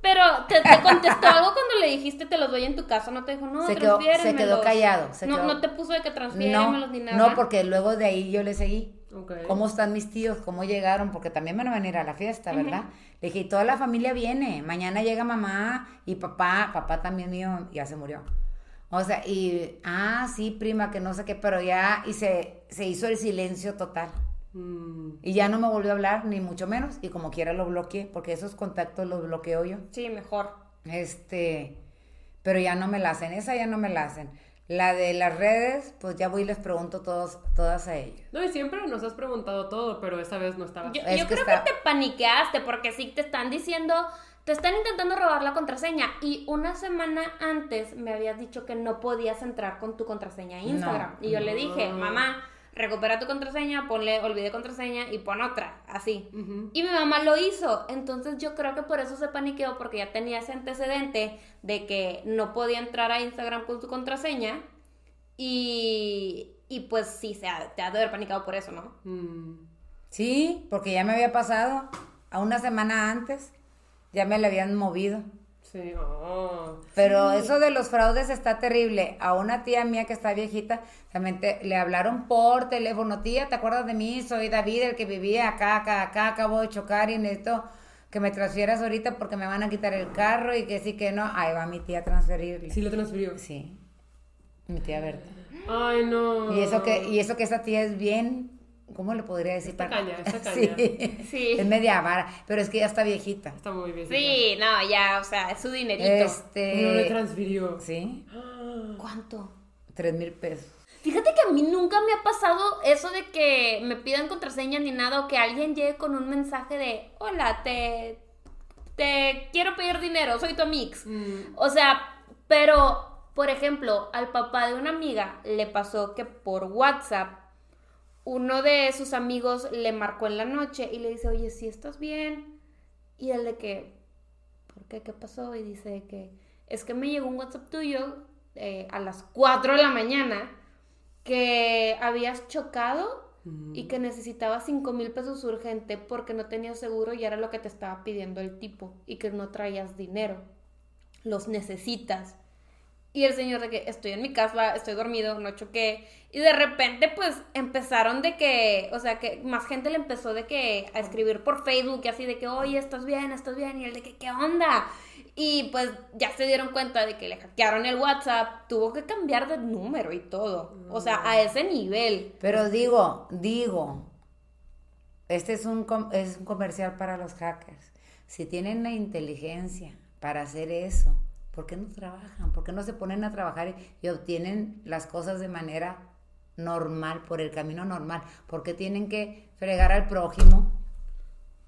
Pero te, te contestó algo cuando le dijiste te los doy en tu casa, no te dijo, no, Se quedó- se quedó transfiéremelos". callado, se no, quedó- no te puso de que No, transfiéremelos ni nada. no, porque luego de ahí yo le seguí. ¿Cómo están mis tíos? ¿Cómo llegaron? Porque también van a venir a la fiesta, ¿verdad? Le dije, y toda la familia viene. Mañana llega mamá y papá, papá también mío, ya se murió. O sea, y, ah, sí, prima, que no sé qué, pero ya, y se, se hizo el silencio total. Mm, Y ya no me volvió a hablar, ni mucho menos, y como quiera lo bloqueé, porque esos contactos los bloqueo yo. Sí, mejor. Este, pero ya no me la hacen, esa ya no me la hacen. La de las redes, pues ya voy y les pregunto todos, todas a ellas. No, y siempre nos has preguntado todo, pero esta vez no estaba. Yo, Es yo que creo está- que te paniqueaste porque sí te están diciendo, te están intentando robar la contraseña y una semana antes me habías dicho que no podías entrar con tu contraseña a Instagram. No. Y yo le dije, mamá, recupera tu contraseña, ponle olvide contraseña y pon otra, así. Y mi mamá lo hizo, entonces yo creo que por eso se paniqueó porque ya tenía ese antecedente de que no podía entrar a Instagram con su contraseña y, y pues sí, se ha, te ha de haber panicado por eso, ¿no? Mm, Sí, porque ya me había pasado a una semana antes, ya me la habían movido. Sí, oh. Pero eso de los fraudes está terrible. A una tía mía que está viejita, también te- le hablaron por teléfono, tía, ¿te acuerdas de mí? Soy David, el que vivía acá, acá, acá, acabo de chocar y necesito que me transfieras ahorita porque me van a quitar el carro y que sí, que no. Ahí va mi tía a transferirle. Sí, lo transfirió. Sí, mi tía Berta. Ay, no. Y eso que, y eso que esa tía es bien, ¿cómo le podría decir? Está Para- caña, está *laughs* Sí. caña. Sí. *laughs* Es media vara, pero es que ya está viejita. Está muy bien. Sí, no, ya, o sea, es su dinerito. Este. No le transfirió. Sí, *gasps* ¿Cuánto? tres mil pesos. Fíjate que a mí nunca me ha pasado eso de que me pidan contraseña ni nada o que alguien llegue con un mensaje de, hola, te, te quiero pedir dinero, soy tu amix. mm, O sea, pero, por ejemplo, al papá de una amiga le pasó que por WhatsApp uno de sus amigos le marcó en la noche y le dice, oye, si estás bien. Y él de que, ¿por qué? ¿Qué pasó? Y dice que es que me llegó un WhatsApp tuyo eh, a las 4 de la mañana que habías chocado y que necesitabas 5 mil pesos urgente porque no tenías seguro y era lo que te estaba pidiendo el tipo y que no traías dinero. Los necesitas. Y el señor de que estoy en mi casa, estoy dormido, no choqué. Y de repente pues empezaron de que, o sea, que más gente le empezó de que a escribir por Facebook y así de que, oye, estás bien, estás bien. Y él de que, ¿qué onda? Y pues ya se dieron cuenta de que le hackearon el WhatsApp, tuvo que cambiar de número y todo. O sea, a ese nivel. Pero digo, digo, este es un, es un comercial para los hackers. Si tienen la inteligencia para hacer eso, ¿por qué no trabajan? ¿Por qué no se ponen a trabajar y, obtienen las cosas de manera normal, por el camino normal? ¿Por qué tienen que fregar al prójimo?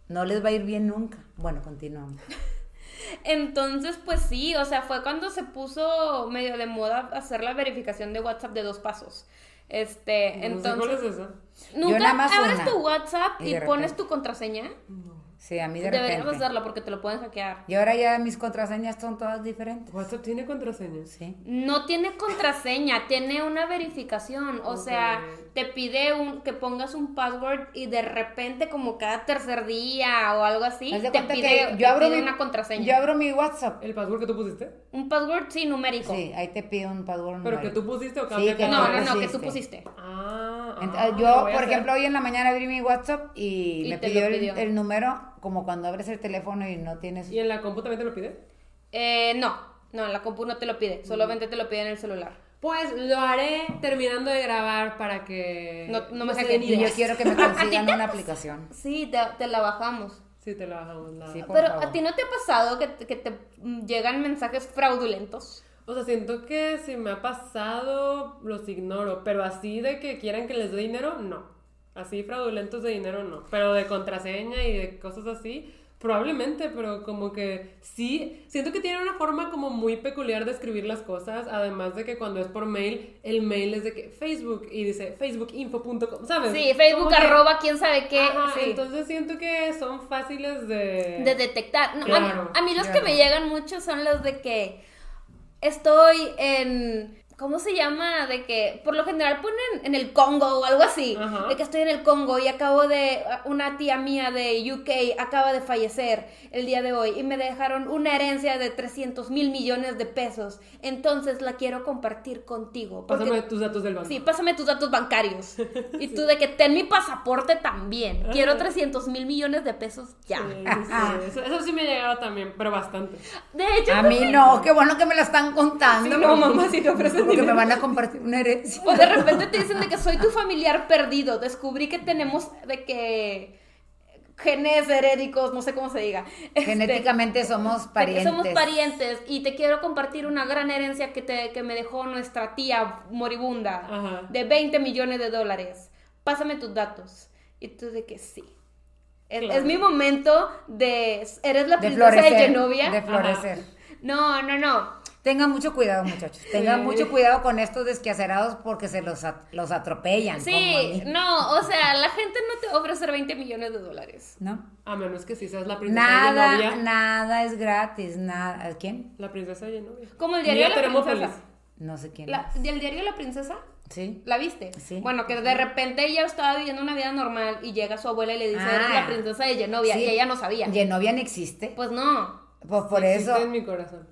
No les va a ir bien nunca. Bueno, continuamos. *laughs* Entonces, pues sí, o sea, fue cuando se puso medio de moda hacer la verificación de WhatsApp de dos pasos. Este, no sé entonces. ¿Cuál es esa? ¿Nunca abres una. tu WhatsApp Y y, pones tu contraseña? Sí, a mí de Deberías repente. hacerlo porque te lo pueden hackear. Y ahora ya mis contraseñas son todas diferentes. WhatsApp tiene contraseña. Sí. No tiene contraseña, tiene una verificación. O sea, te pide un, que pongas un password y de repente, como cada tercer día o algo así, te pide, que yo abro pide mi, una contraseña. Yo abro mi WhatsApp. ¿El password que tú pusiste? Un password, sí, numérico. Sí, ahí te pido un password. ¿Pero que numérico. tú pusiste o Sí, cambia que No, no, no, que tú pusiste. pusiste. Ah, Ah, yo, por hacer. ejemplo, hoy en la mañana abrí mi WhatsApp y, Y me pidió el, número, como cuando abres el teléfono y no tienes... ¿Y en la compu también te lo pide? Eh, no, no, la compu no te lo pide, solamente te lo pide en el celular. Pues lo haré terminando de grabar para que... No- no me den Y yo ideas. quiero que me *laughs* consigan una aplicación. Sí, te, te la bajamos. Sí, te lo bajamos. Sí, por Pero favor. a ti no te ha pasado que, te- que te mm, llegan mensajes fraudulentos. O sea, siento que si me ha pasado, los ignoro. Pero así de que quieran que les dé dinero, no. Así fraudulentos de dinero, no. Pero de contraseña y de cosas así, Probablemente, pero como que sí, siento que tiene una forma como muy peculiar de escribir las cosas, además de que cuando es por mail, el mail es de que Facebook y dice facebookinfo.com, ¿sabes? Sí, Facebook que- arroba quién sabe qué. Ajá, sí. Entonces siento que son fáciles de... de detectar. No, a- Claro, a, mí los que me llegan mucho son los de que estoy en... ¿Cómo se llama? De que por lo general ponen en el Congo o algo así. Ajá. De que estoy en el Congo y acabo de... Una tía mía de UK acaba de fallecer el día de hoy y me dejaron una herencia de 300 mil millones de pesos. Entonces la quiero compartir contigo. porque- Pásame tus datos del banco. Sí, pásame tus datos bancarios. *laughs* Y tú de que ten mi pasaporte también. Quiero 300 mil millones de pesos ya. Sí, sí, sí, Eso, eso sí me ha llegado también, pero bastante. De hecho, A mí no, qué bueno que me la están contando. Sí, no, mamá, si te ofrecen Porque me van a compartir una herencia. O de repente te dicen de que soy tu familiar perdido. Descubrí que tenemos de que genes herédicos, no sé cómo se diga. Este, Genéticamente somos de parientes. somos parientes y te quiero compartir una gran herencia que, te, que me dejó nuestra tía moribunda Ajá. de 20 millones de dólares. Pásame tus datos. Y tú de que sí. Es, Claro. es mi momento de... Eres la De princesa de, florecer. Genovia. De florecer. No, no, no. Tengan mucho cuidado, muchachos. Tengan Sí. mucho cuidado con estos desquacerados porque se los, at- los atropellan. Sí, no, o sea, la gente no te va a ofrecer 20 millones de dólares. ¿No? A menos que sí seas la princesa de Nada, novia. nada es gratis. Nada. ¿Quién? La princesa de novia. Como el diario de la princesa. No sé quién. La- es. ¿Del diario de la princesa? Sí. ¿La viste? Sí. Bueno, que de repente ella estaba viviendo una vida normal y llega su abuela y le dice, Ah. eres la princesa de Genovia, Sí. y ella no sabía. Genovia no existe. Pues no. Pues por eso. en mi corazón.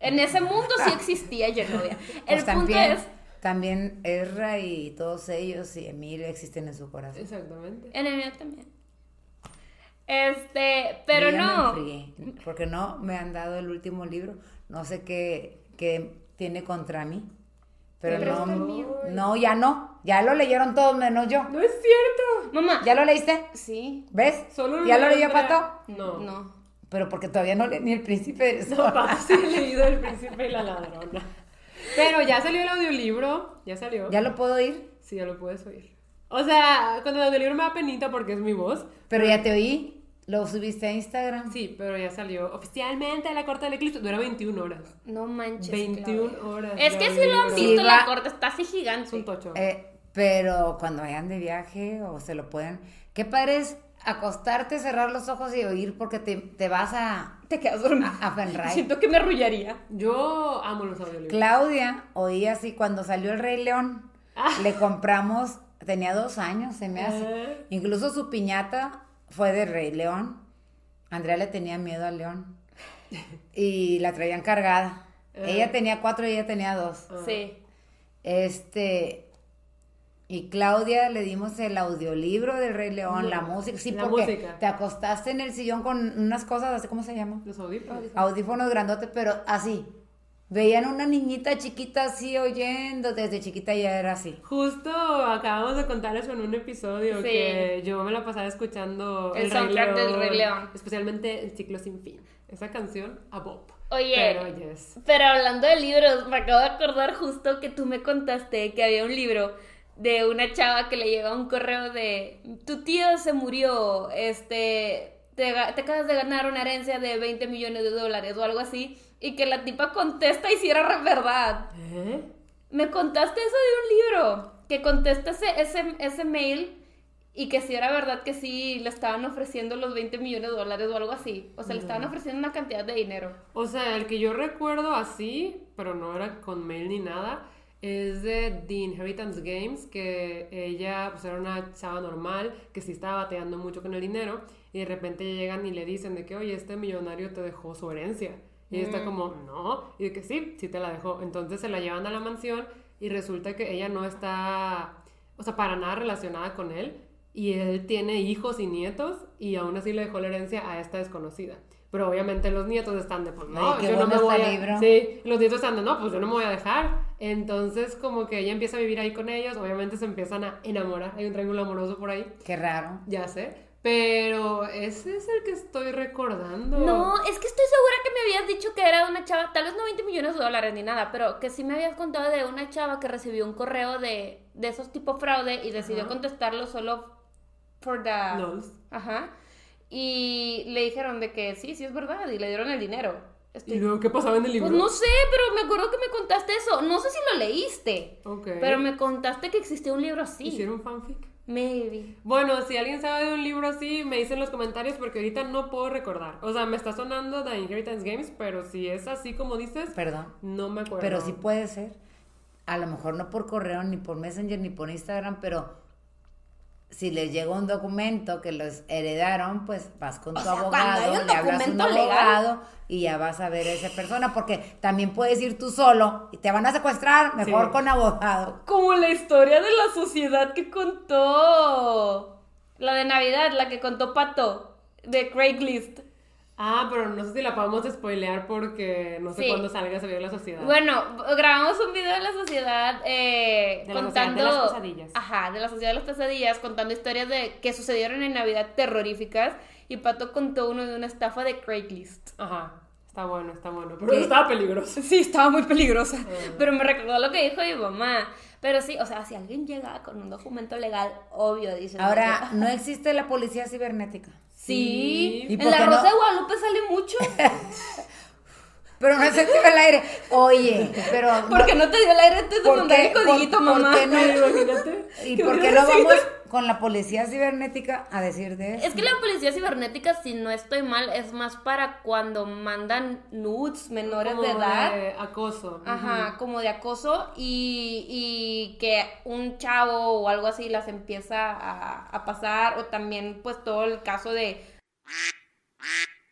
En ese mundo sí existía Genovia. *laughs* El Pues punto también, es, también Ezra y todos ellos y Emilio existen en su corazón. Exactamente. en el mío también. Este, pero Yo ya me no. enfrié, porque no me han dado el último libro. No sé qué, qué tiene contra mí. Pero Pero no, mío. no, ya no. Ya lo leyeron todos menos yo. No es cierto. Mamá. ¿Ya lo leíste? Sí. ¿Ves? Solo ¿Ya lo leyó. Pato? No. No. Pero porque todavía no leí ni el príncipe de No, Sol. *laughs* Sí he leído El *laughs* Príncipe y la Ladrona. Pero ya salió el audiolibro. Ya salió. ¿Ya lo puedo oír? Sí, ya lo puedes oír. O sea, cuando el audiolibro me da penita porque es mi voz. Pero ya te oí. Lo subiste a Instagram. Sí, pero ya salió oficialmente la corte del eclipse. Dura 21 horas. No manches. 21 Claudia. horas. Es que si lo han visto, Sí, la corte está así gigante. Es un tocho. Eh, pero cuando vayan de viaje o se lo pueden. Qué padre es acostarte, cerrar los ojos y oír porque te, te vas a, Te quedas dormido. a. Siento que me arrullaría. Yo amo los audiolibros. Claudia oía así cuando salió el Rey León. Ah. Le compramos, tenía dos años, se me hace. Ah. Incluso su piñata fue de Rey León. Andrea le tenía miedo al león. *laughs* Y la traían cargada. Ah. Ella tenía cuatro y ella tenía dos. Sí. Este. Y Claudia le dimos el audiolibro del Rey León, la música. Sí, La porque música. te acostaste en el sillón con unas cosas, así ¿cómo se llama? Los audífonos. Audífonos grandotes, pero así. Veían una niñita chiquita así oyendo, desde chiquita ya era así. Justo acabamos de contar eso en un episodio Sí. que yo me la pasaba escuchando El soundtrack del Rey León. Especialmente el ciclo sin fin. Esa canción a Bob. Oye. Pero yes. Pero hablando de libros, me acabo de acordar justo que tú me contaste que había un libro de una chava que le llegó un correo de tu tío se murió, este, te, te acabas de ganar una herencia de 20 millones de dólares o algo así, y que la tipa contesta y si era verdad. ¿Eh? Me contaste eso de un libro, que contesta ese, ese, ese mail y que si era verdad que sí le estaban ofreciendo los 20 millones de dólares o algo así. O sea, le estaban ofreciendo una cantidad de dinero. O sea, el que yo recuerdo así, pero no era con mail ni nada, es de The Inheritance Games, que ella pues era una chava normal, que sí estaba bateando mucho con el dinero, y de repente llegan y le dicen de que, oye, este millonario te dejó su herencia. Y ella está como, no, y de que sí, sí te la dejó. Entonces se la llevan a la mansión y resulta que ella no está, o sea, para nada relacionada con él, y él tiene hijos y nietos, y aún así le dejó la herencia a esta desconocida. Pero obviamente los nietos están de, pues no, Ay, yo no me voy a... libro. Sí, los nietos están de, no, pues yo no me voy a dejar. Entonces como que ella empieza a vivir ahí con ellos, obviamente se empiezan a enamorar, hay un triángulo amoroso por ahí, Qué raro. ya sé. Pero ese es el que estoy recordando. No, es que estoy segura que me habías dicho que era de una chava, tal vez no 20 millones de dólares ni nada, pero que sí me habías contado de una chava que recibió un correo de, de esos tipo fraude y decidió Ajá. contestarlo solo por the... Lols. Ajá. y le dijeron de que sí, sí es verdad, y le dieron el dinero. Estoy- ¿Y luego qué pasaba en el libro? Pues no sé, pero me acuerdo que me contaste eso. No sé si lo leíste. Ok. Pero me contaste que existía un libro así. ¿Hicieron fanfic? Maybe. Bueno, si alguien sabe de un libro así, me dice en los comentarios porque ahorita no puedo recordar. O sea, me está sonando The Inheritance Games, pero si es así como dices, Perdón. no me acuerdo. Pero sí puede ser. A lo mejor no por correo, ni por Messenger, ni por Instagram, pero si les llega un documento que los heredaron, pues vas con tu sea, abogado, hay un le hablas a un legal. abogado y ya vas a ver a esa persona, porque también puedes ir tú solo y te van a secuestrar, mejor Sí. con abogado. Como la historia de la sociedad que contó. La de Navidad, la que contó Pato. De Craigslist. Ah, pero no sé si la podemos spoilear porque no sé Sí. cuándo salga ese video de la sociedad. Bueno, grabamos un video de la sociedad eh, De la contando. sociedad de las pesadillas. Ajá, de la sociedad de las pesadillas, contando historias de que sucedieron en Navidad terroríficas. Y Pato contó uno de una estafa de Craigslist. Ajá, está bueno, está bueno. Pero ¿Qué? estaba peligroso. Sí, estaba muy peligrosa. Ah. Pero me recordó lo que dijo mi mamá. Pero sí, o sea, si alguien llega con un documento legal, obvio, dice. Ahora, no existe la policía cibernética. Sí, ¿Y en por la qué Rosa no? de Guadalupe sale mucho. *laughs* Pero no se tira al aire. Oye, pero... Porque no te dio el aire antes de ¿Por mandar qué? el codiguito, ¿Por- por mamá. qué no? *laughs* Imagínate. ¿Y ¿Qué por qué no vamos con la policía cibernética a decir de eso? Es que la policía cibernética, si no estoy mal, es más para cuando mandan nudes menores Como de edad. de acoso. Ajá, como de acoso y, y que un chavo o algo así las empieza a, a pasar o también pues todo el caso de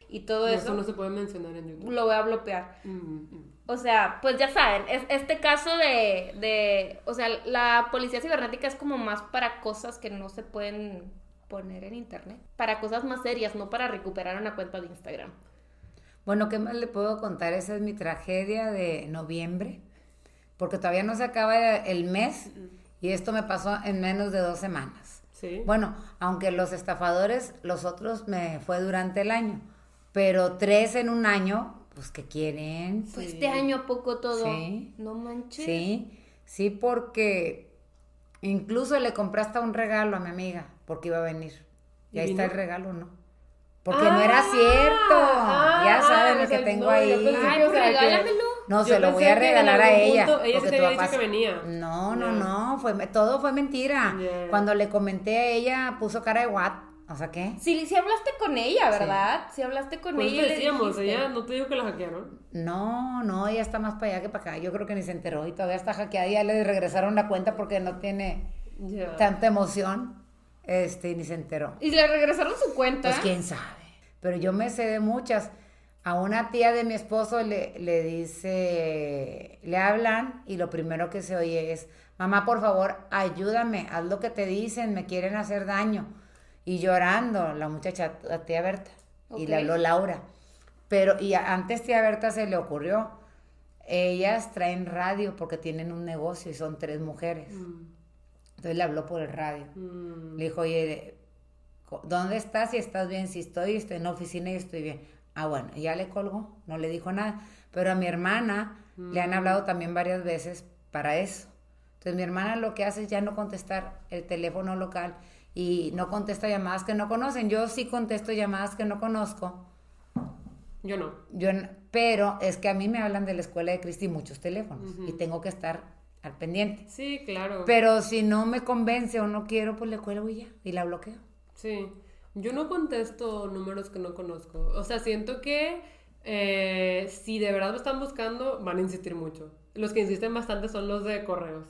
y todo Eso eso no se puede mencionar en YouTube. lo voy a bloquear. Mm. O sea, pues ya saben, es, este caso de, de, o sea, la policía cibernética es como más para cosas que no se pueden poner en internet, para cosas más serias, no para recuperar una cuenta de Instagram. Bueno, ¿qué más le puedo contar? Esa es mi tragedia de noviembre, porque todavía no se acaba el mes y esto me pasó en menos de dos semanas. Sí. Bueno, aunque los estafadores, los otros me fue durante el año, pero tres en un año, pues que quieren. Fue Sí. este año a poco todo. Sí. No manches. Sí, sí, porque incluso le compré hasta un regalo a mi amiga, porque iba a venir. Y ¿Y ahí está el regalo, ¿no? Porque no era Ah, cierto. ah, ya saben ah, el que o sea, tengo no, yo ahí. pensé Ay, que, o pues que- regálamelo. No, Yo se lo voy a que regalar a ella. punto ella porque te había dicho que se- venía. No, no, no, fue, todo fue mentira. Cuando le comenté a ella, puso cara de what, o sea, ¿qué? Sí, sí hablaste con ella, ¿verdad? Sí, hablaste con Por eso ella. le decíamos, dijiste. ella no te dijo que la hackearon. No, no, ella está más para allá que para acá. Yo creo que ni se enteró y todavía está hackeada. Ya le regresaron la cuenta porque no tiene tanta emoción. Este, y ni se enteró. Y le regresaron su cuenta. Pues quién sabe. Pero yo me sé de muchas. A una tía de mi esposo le, le dice, le hablan y lo primero que se oye es, mamá, por favor, ayúdame, haz lo que te dicen, me quieren hacer daño. Y llorando, la muchacha, la tía Berta. Y le habló Laura. Pero, y a- antes tía Berta se le ocurrió, ellas traen radio porque tienen un negocio y son tres mujeres. Mm, Entonces le habló por el radio. mm. Le dijo, oye, ¿dónde estás? Si estás bien, si estoy, estoy en la oficina y estoy bien. Ah, bueno, ya le colgó, no le dijo nada. Pero a mi hermana le han hablado también varias veces para eso. Entonces mi hermana lo que hace es ya no contestar el teléfono local y no contesta llamadas que no conocen. Yo sí contesto llamadas que no conozco. Yo no. Yo, n- pero es que a mí me hablan de la escuela de Cristi muchos teléfonos y tengo que estar al pendiente. Sí, claro. Pero si no me convence o no quiero, pues le cuelgo y ya, y la bloqueo. Sí, yo no contesto números que no conozco. O sea, siento que eh, si de verdad me están buscando, van a insistir mucho. Los que insisten bastante son los de correos.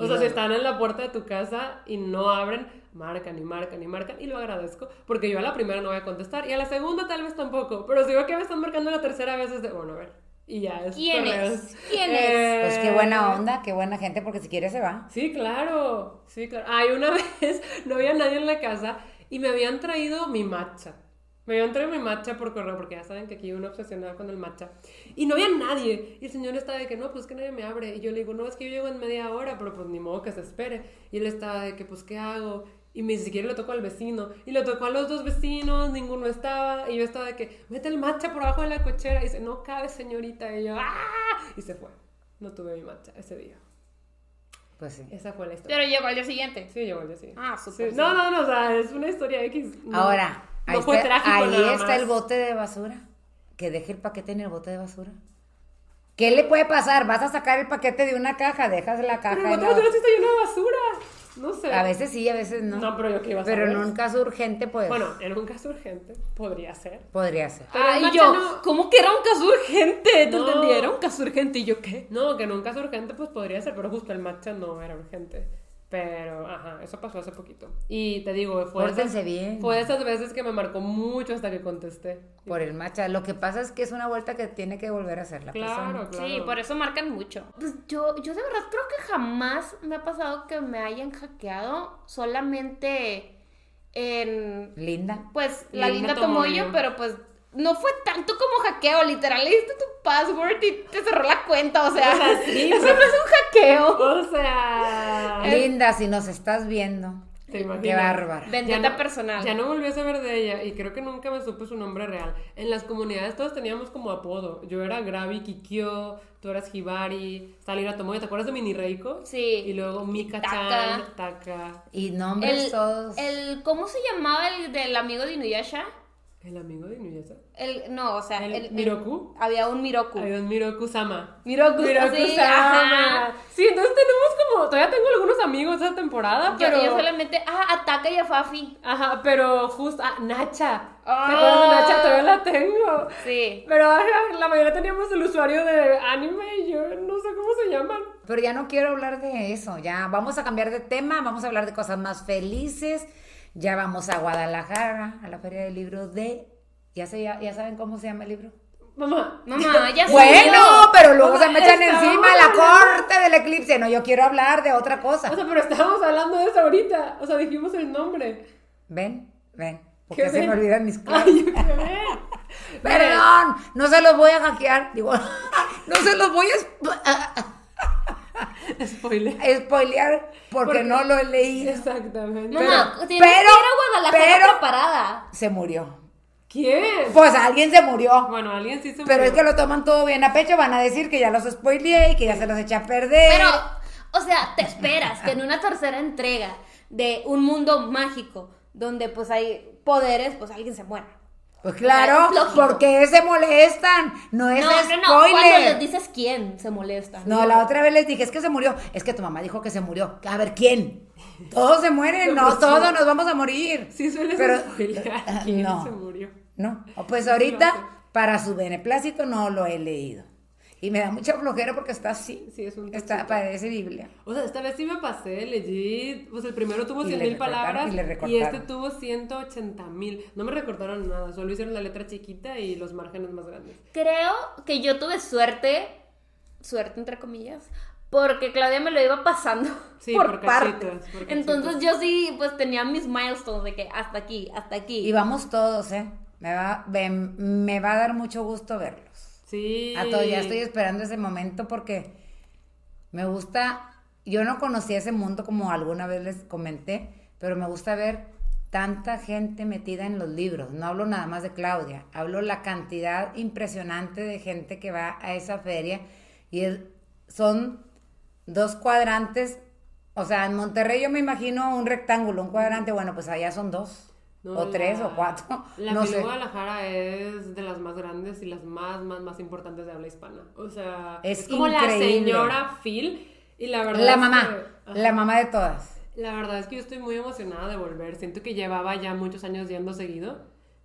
O sea, si están en la puerta de tu casa y no abren, marcan y marcan y marcan y lo agradezco porque yo a la primera no voy a contestar y a la segunda tal vez tampoco, pero si veo que me están marcando la tercera vez es de, bueno, a ver, y ya es ¿Quién es? ¿Quién Eh, Pues qué buena onda, qué buena gente, porque si quiere se va. Sí, claro, sí, claro. Ay, una *laughs* vez no había nadie en la casa y me habían traído mi matcha. Me habían traído mi matcha por correo, porque ya saben que aquí uno obsesionada con el matcha. Y no había nadie. Y el señor estaba de que, no, pues que nadie me abre. Y yo le digo, no, es que yo llego en media hora, pero pues ni modo que se espere. Y él estaba de que, pues, ¿qué hago? Y ni siquiera le tocó al vecino. Y le tocó a los dos vecinos, ninguno estaba. Y yo estaba de que, mete el matcha por abajo de la cochera. Y dice, no cabe, señorita. Y yo, ¡ah! Y se fue. No tuve mi matcha ese día. Pues sí. Esa fue la historia. Pero llegó al día siguiente. Sí, llegó el día siguiente. Ah, súper. Sí. No, no, no, o sea, es una historia X. No, Ahora, ahí, no fue está, trágico ahí nada está más. el bote de basura. Que deje el paquete en el bote de basura. ¿Qué le puede pasar? Vas a sacar el paquete de una caja, dejas la caja. Pero en el bote de basura sí está lleno de basura. No sé. A veces sí, a veces no. No, pero yo qué iba a Pero saber. en un caso urgente, pues Bueno, en un caso urgente podría ser. podría ser. Pero Ay, yo, no- ¿cómo que era un caso urgente? ¿Te No. entendí? Era un caso urgente y yo qué. No, que en un caso urgente pues podría ser, pero justo el matcha no era urgente. Pero, ajá, eso pasó hace poquito. Y te digo, fue, esas, bien. fue de esas veces que me marcó mucho hasta que contesté. Por el matcha. Lo que pasa es que es una vuelta que tiene que volver a hacer la Claro, persona. claro. Sí, por eso marcan mucho. Pues yo, yo de verdad creo que jamás me ha pasado que me hayan hackeado solamente en, Linda. pues, la Linda linda Tomoyo, Tomoyo. pero pues no fue tanto como hackeo, literal, le diste tu password y te cerró la cuenta, o sea, O *laughs* sea, sí, eso no es un hackeo. O sea... *laughs* Linda, si nos estás viendo. ¿Te Qué bárbara. Vendetta no- personal. Ya no volví a saber de ella y creo que nunca me supe su nombre real. En las comunidades todos teníamos como apodo. Yo era Gravi Kikyo, tú eras Hibari, Salira Tomoyo, ¿te acuerdas de Mini Reiko? Sí. Y luego Mika-chan, Taka, Y nombres El, todos. el, ¿cómo se llamaba el del amigo de Inuyasha? El amigo de Inuyasha. El, no, o sea, ¿El el, el- Miroku? había un Miroku. Había un Miroku-sama. Miroku, sí, Miroku-sama. ajá. Sí, entonces tenemos como, todavía tengo algunos amigos de esa temporada, Yo, pero... yo solamente, ah, ataca y a Fafi. Ajajá, pero justo, ah, Nacha. Ah. ¿Te acuerdas de Nacha? Todavía la tengo. Sí. Pero ajá, la mayoría teníamos el usuario de anime y yo no sé cómo se llaman. Pero ya no quiero hablar de eso. Ya vamos a cambiar de tema. Vamos a hablar de cosas más felices. Ya vamos a Guadalajara, a la Feria del Libro de. ¿Ya, se, ya, ya saben cómo se llama el libro? Mamá. Mamá, *laughs* ya Bueno, pero luego se me echan encima la corte del eclipse. No, yo quiero hablar de otra cosa. O sea, pero estábamos hablando de eso ahorita. O sea, dijimos el nombre. Ven, ven. Porque ¿Qué se me olvidan mis cosas. *laughs* Perdón, no se los voy a hackear. Digo, *laughs* no se los voy a *laughs* Spoiler. sp- spoilear porque, Porque- no lo he leído. Exactamente. Mamá, Pero- tienes pero- que ir a Guadalajara pero- preparada. Se murió. ¿Quién? Pues alguien se murió. Bueno, alguien sí se Pero es murió. que lo toman todo bien a pecho, van a decir que ya los spoileé y que ya se los eché a perder. Pero, o sea, te esperas que en una tercera entrega de un mundo mágico donde pues hay poderes, pues alguien se muera. Pues claro, Es porque se molestan. No es no, no, no. spoiler. Cuando les dices quién se molesta. No, la otra vez les dije, es que se murió. Es que tu mamá dijo que se murió. A ver, ¿quién? *laughs* Todos se mueren, no, todos nos vamos a morir. Sí suele Pero- spoilear *laughs* quién no. se murió. No, *laughs* pues ahorita, para su beneplácito, no lo he leído. Y me da mucha flojera porque está así. Sí, es un Está, parece Biblia. O sea, esta vez sí me pasé, legit. Pues el primero tuvo Y 100 le mil palabras y le y, este tuvo 180 mil. No me recortaron nada, solo hicieron la letra chiquita y los márgenes más grandes. Creo que yo tuve suerte, suerte entre comillas, porque Claudia me lo iba pasando *laughs* Sí, por, por partes. cachitos, por cachitos. Entonces yo sí, pues tenía mis milestones de que hasta aquí, hasta aquí. Y vamos todos, ¿eh? Me va, me, me va a dar mucho gusto verlos. Sí. A todos, ya estoy esperando ese momento porque me gusta, yo no conocía ese mundo como alguna vez les comenté, pero me gusta ver tanta gente metida en los libros. No hablo nada más de Claudia, hablo la cantidad impresionante de gente que va a esa feria y son dos cuadrantes. O sea, en Monterrey yo me imagino un rectángulo, un cuadrante, bueno, pues allá son dos. No, o tres la- o cuatro. *laughs* La no sé. Guadalajara es de las más grandes y las más, más, más importantes de habla hispana. O sea, Es es, como la increíble. señora Phil y la verdad La es mamá, que- la mamá de todas. La verdad es que yo estoy muy emocionada de volver. Siento que llevaba ya muchos años yendo seguido.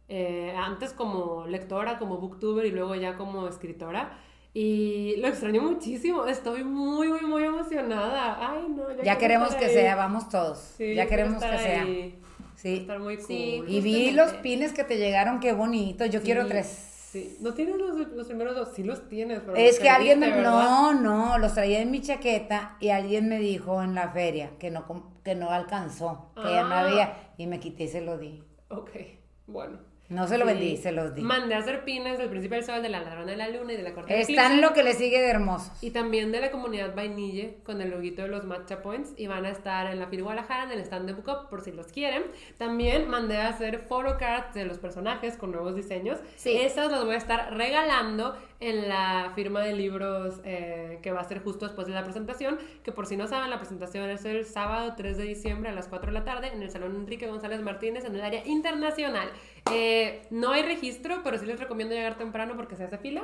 Eh, antes como lectora, como booktuber y luego ya como escritora. Y lo extraño muchísimo. Estoy muy, muy, muy emocionada. Ay, no. Ya, Ya queremos que ahí. sea, vamos todos. Sí, ya queremos que estar sea. Sí. Estar muy cool. Sí. Y vi los pines que te llegaron, qué bonitos. Yo quiero tres. Sí. ¿No tienes los, los primeros dos? Sí los tienes, pero Es que alguien me... No, no, los traía en mi chaqueta y alguien me dijo en la feria que no, que no alcanzó, que ya no Ah. había y me quité y se lo di. Ok, bueno. No se lo Sí. vendí, se los di. Mandé a hacer pines del Príncipe del Sol, de la Ladrona de la Luna y de la Corte Están lo que le sigue de hermosos. Y también de la comunidad Vainille con el loguito de los Matcha Points y van a estar en la FIL Guadalajara en el stand de Book Up por si los quieren. También mandé a hacer photocards de los personajes con nuevos diseños. Sí. Esas las voy a estar regalando en la firma de libros eh, que va a ser justo después de la presentación. Que por si no saben, la presentación es el sábado 3 de diciembre a las 4 de la tarde en el Salón Enrique González Martínez en el área internacional. Eh, no hay registro, pero sí les recomiendo llegar temprano porque se hace fila.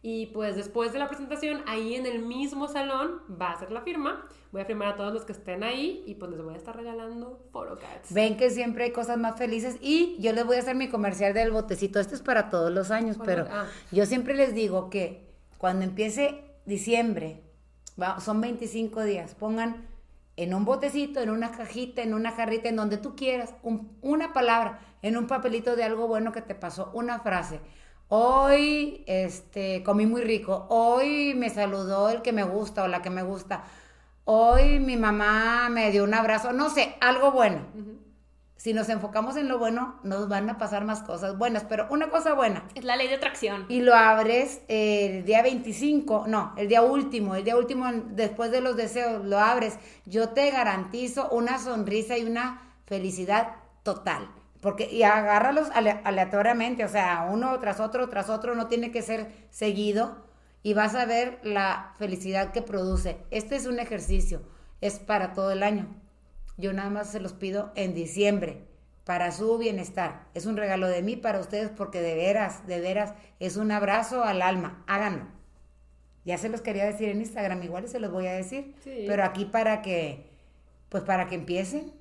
Y pues después de la presentación, ahí en el mismo salón va a ser la firma. Voy a firmar a todos los que estén ahí y pues les voy a estar regalando photocards. Ven que siempre hay cosas más felices y yo les voy a hacer mi comercial del botecito. Este es para todos los años, ¿Cuál pero ah. yo siempre les digo que cuando empiece diciembre, son 25 días, pongan en un botecito, en una cajita, en una jarrita, en donde tú quieras, un- una palabra, en un papelito de algo bueno que te pasó, una frase. Hoy este, comí muy rico, hoy me saludó el que me gusta o la que me gusta, hoy mi mamá me dio un abrazo, no sé, algo bueno. Si nos enfocamos en lo bueno, nos van a pasar más cosas buenas, pero una cosa buena. Es la ley de atracción. Y lo abres el día 25, no, el día último, el día último después de los deseos, lo abres. Yo te garantizo una sonrisa y una felicidad total. Porque, y agárralos ale- aleatoriamente, o sea, uno tras otro, tras otro, no tiene que ser seguido y vas a ver la felicidad que produce. Este es un ejercicio, es para todo el año. Yo nada más se los pido en diciembre para su bienestar. Es un regalo de mí para ustedes porque de veras, de veras, es un abrazo al alma. Háganlo. Ya se los quería decir en Instagram, igual se los voy a decir. Sí. Pero aquí para que, pues para que empiecen.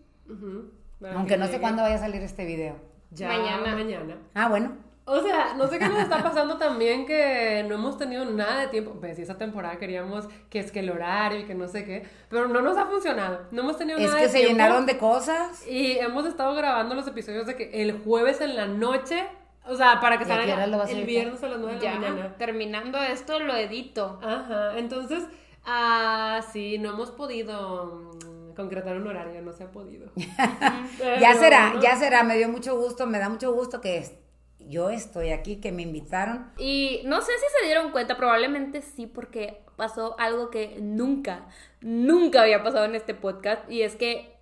Aunque que no sé cuándo vaya a salir este video. Ya Mañana. mañana. Ah, bueno. O sea, no sé qué nos está *laughs* pasando también que no hemos tenido nada de tiempo. Pues si esa temporada queríamos que es que el horario y que no sé qué, pero no nos ha funcionado. No hemos tenido Es nada que de se tiempo. llenaron de cosas. Y hemos estado grabando los episodios de que el jueves en la noche, o sea, para que ¿Y a lo vas a el editar? viernes a las 9 de Ya, la mañana. terminando esto, lo edito. Ajá, entonces, ah, sí, no hemos podido mm, concretar un horario, no se ha podido. *laughs* Ya será, ¿no? ya será. Me dio mucho gusto, me da mucho gusto que es- yo estoy aquí, que me invitaron. Y no sé si se dieron cuenta, probablemente sí, porque pasó algo que nunca, nunca había pasado en este podcast. Y es que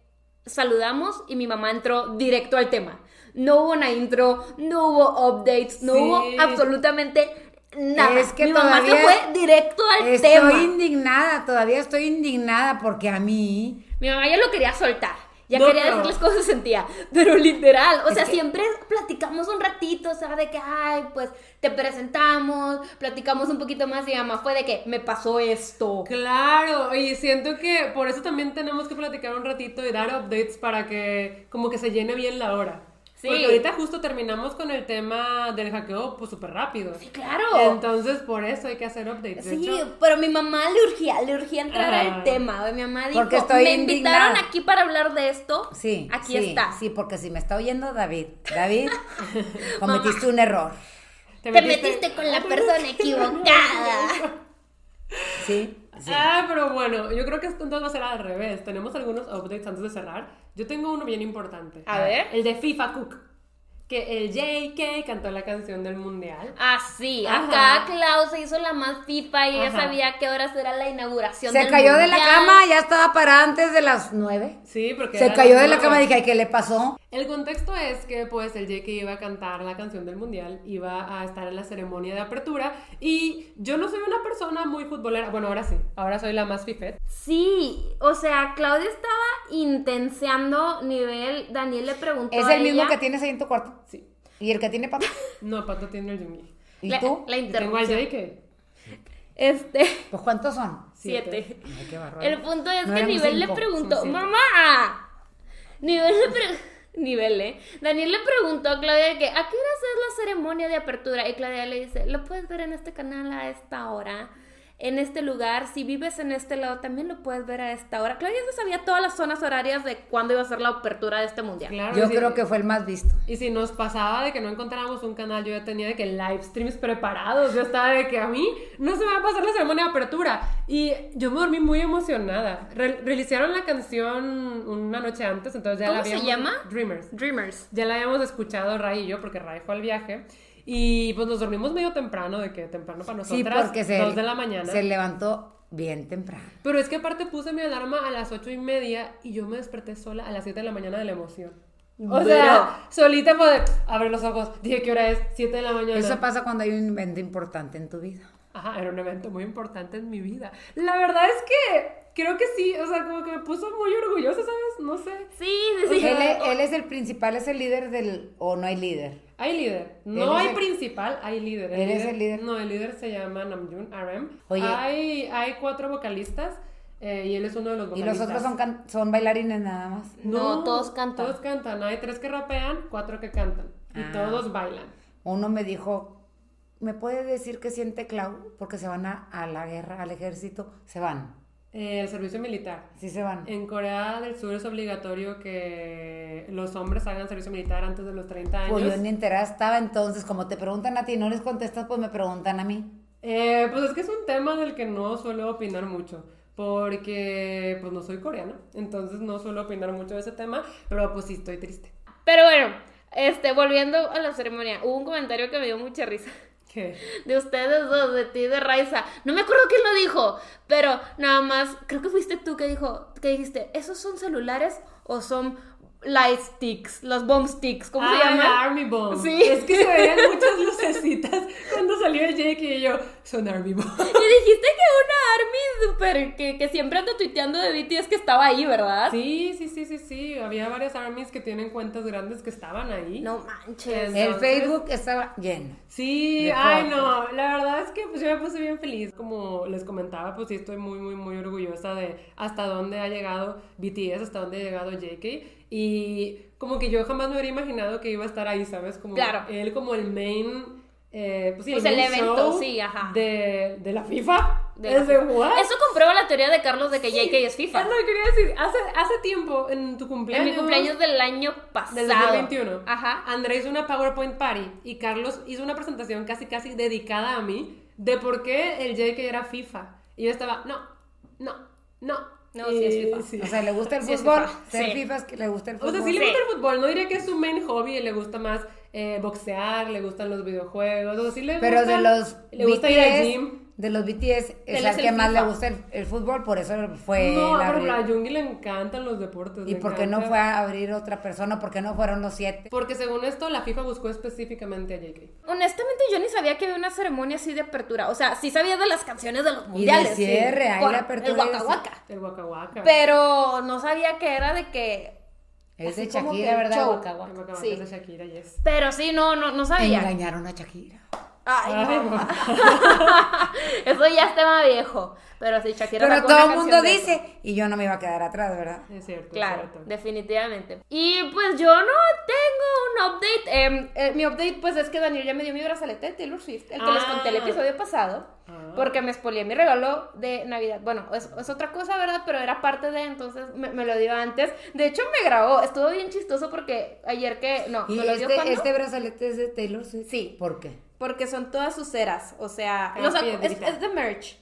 saludamos y mi mamá entró directo al tema. No hubo una intro, no hubo updates, no Sí. hubo absolutamente nada. Es que mi mamá se fue directo al Estoy tema. indignada, todavía estoy indignada porque a mí Mi mamá ya lo quería soltar. Ya No, quería decirles cómo se sentía. Pero literal. O sea, que- siempre platicamos un ratito. O sea, de que, ay, pues te presentamos. Platicamos un poquito más. Y mamá fue de que me pasó esto. Claro, y siento que por eso también tenemos que platicar un ratito y dar updates para que como que se llene bien la hora. Sí. Porque ahorita justo terminamos con el tema del hackeo pues súper rápido. Sí, claro. Entonces por eso hay que hacer updates. Sí, hecho, pero mi mamá le urgía, le urgía entrar al tema. Mi mamá dijo, Porque estoy me invitaron indignada". aquí para hablar de esto. Sí, Aquí sí, está. Sí, porque si me está oyendo David, David, *laughs* cometiste un error. Te metiste con la *laughs* persona equivocada. *laughs* Sí, sí. Ah, pero bueno, yo creo que esto entonces va a ser al revés. Tenemos algunos updates antes de cerrar. Yo tengo uno bien importante. A ver. El de FIFA Cook. Que el JK cantó la canción del mundial. Ah, sí. Ajá. Acá Klaus se hizo la más FIFA y ella Ajá. sabía qué horas era la inauguración. Se del cayó de la cama, ya estaba parada antes de las nueve. Sí, porque. Se cayó de la cama y dije, "Ay, ¿qué le pasó? El contexto es que pues el JK iba a cantar la canción del mundial, iba a estar en la ceremonia de apertura y yo no soy una persona muy futbolera, bueno ahora sí, ahora soy la más fifet. Sí, o sea, Claudia estaba intenseando nivel. Daniel le preguntó. Es a el mismo ella- que tienes ahí en tu cuarto. Sí. ¿Y el que tiene papá? *laughs* No, Pato tiene el Yumi. ¿Y la, tú? La tengo interrupción. JK. Este. Pues ¿cuántos son? Siete. Ay, qué bárbaro. El punto es No que Nivel le preguntó, mamá. Nivel le preguntó. *laughs* Nivel, ¿eh? Daniel le preguntó a Claudia que, ¿a qué hora es la ceremonia de apertura? Y Claudia le dice, lo puedes ver en este canal a esta hora, en este lugar. Si vives en este lado, también lo puedes ver a esta hora. Claudia se sabía todas las zonas horarias de cuándo iba a ser la apertura de este mundial. Claro. Yo si- creo que fue el más visto. Y si nos pasaba de que no encontrábamos un canal, yo ya tenía de que live streams preparados. Yo estaba de que a mí no se me va a pasar la ceremonia de apertura. Y yo me dormí muy emocionada. Re realizaron la canción una noche antes, entonces ya ¿Cómo la se habíamos... llama? Dreamers. Dreamers. Ya la habíamos escuchado Ray y yo, porque Ray fue al viaje. Y pues nos dormimos medio temprano, de que temprano para Sí, nosotras, porque se, dos de la mañana. se levantó bien temprano. Pero es que aparte puse mi alarma a las ocho y media y yo me desperté sola a las 7 de la mañana de la emoción. O sea, solita poder abrir los ojos. Dije, ¿qué hora es? 7 de la mañana. Eso pasa cuando hay un evento importante en tu vida. Ajá, era un evento muy importante en mi vida. La verdad es que creo que sí, o sea, como que me puso muy orgullosa, ¿sabes? No sé. Sí, sí, sí. Él, es- él es el principal, es el líder del... o no hay líder. Hay líder. No hay el- principal, hay líder. Él es el líder. No, el líder se llama Namjoon RM. Oye. Hay, hay cuatro vocalistas eh, y él es uno de los Y vocalistas. los otros son, can- son bailarines nada más. No, todos cantan. Todos cantan. Hay tres que rapean, cuatro que cantan. Y Ah. todos bailan. Uno me dijo, ¿me puede decir qué siente Clau? Porque se van a, a la guerra, al ejército. Se van. Eh, el servicio militar. Sí se van. En Corea del Sur es obligatorio que los hombres hagan servicio militar antes de los 30 años. Pues yo ni enterada estaba entonces. Como te preguntan a ti y no les contestas, pues me preguntan a mí. Eh, pues es que es un tema del que no suelo opinar mucho. Porque pues no soy coreana. Entonces no suelo opinar mucho de ese tema. Pero pues sí estoy triste. Pero bueno, este, volviendo a la ceremonia, hubo un comentario que me dio mucha risa. De ustedes dos, de ti de Raiza. No me acuerdo quién lo dijo, pero nada más, creo que fuiste tú que dijo, que dijiste, ¿esos son celulares o son light sticks? Los bomb sticks, ¿cómo se Ah, llaman? la Army Bomb. Sí. Es que se veían *laughs* muchas lucecitas cuando salió el Jake y yo, son Army Bomb. Y dijiste que una army super, que, que siempre anda tuiteando de BTS que estaba ahí, ¿verdad? Sí, sí, sí, sí, sí. Había varias armies que tienen cuentas grandes que estaban ahí. No manches. Es- El Entonces- Facebook estaba lleno. Sí, ay no, la verdad es que pues yo me puse bien feliz, como les comentaba, pues sí estoy muy, muy, muy orgullosa de hasta dónde ha llegado BTS, hasta dónde ha llegado JK, y como que yo jamás me hubiera imaginado que iba a estar ahí, ¿sabes? Como Claro. él como el main, eh, pues sí, Pues el, el evento, show sí, ajá. De, de la FIFA. De la de what? Eso comprueba la teoría de Carlos de que JK es FIFA. Es lo que quería decir, hace, hace tiempo, en tu En cumpleaños... mi cumpleaños del año pasado. Del 2021. Ajá. André hizo una PowerPoint party y Carlos hizo una presentación casi casi dedicada a mí de por qué el JK era FIFA. Y yo estaba, no, no, no. No, Y- sí es FIFA. O sea, le gusta el Sí, fútbol. FIFA. Ser Sí. FIFA es que le gusta el O fútbol. sea, sí le Sí. gusta el fútbol, no diría que es su main hobby, le gusta más eh, boxear, le gustan los videojuegos, o sea, sí le Pero gusta, de los le gusta ir al gym. De los BTS, es es que el más le gusta el, el fútbol, por eso fue No, la ejemplo, a Jungi le encantan los deportes. ¿Y por qué no fue a abrir otra persona? ¿Por qué no fueron los siete? Porque según esto, la FIFA buscó específicamente a JK. Honestamente, yo ni sabía que había una ceremonia así de apertura. O sea, sí sabía de las canciones de los Y de mundiales. sí. cierre, ahí la apertura El Waka el- Waka. El Waka Waka. Pero no sabía que era de que. Es de Shakira, ¿verdad? show. Waka El Waka. Waka Waka Sí. es de Shakira, yes. Pero sí, no, no, no sabía. Engañaron a Shakira. Ay, mamá. *laughs* Eso ya es tema viejo. Pero sí, Shakira Pero todo el mundo eso. dice, y yo no me iba a quedar atrás, ¿verdad? Es cierto. es Claro, cierto. definitivamente. Y pues yo no tengo un update. Em, eh, mi update, pues es que Daniel ya me dio mi brazalete de Taylor Swift, el que les conté el Ah. episodio pasado. Ah. Porque me spoileé mi regalo de Navidad. Bueno, es, es otra cosa, ¿verdad? Pero era parte de, entonces me, me lo dio antes. De hecho, me grabó. Estuvo bien chistoso porque ayer que. No, Y me lo dio este, cuando. este brazalete es de Taylor Swift. Sí. ¿Por qué? Porque son todas sus ceras. O sea, es, de merch.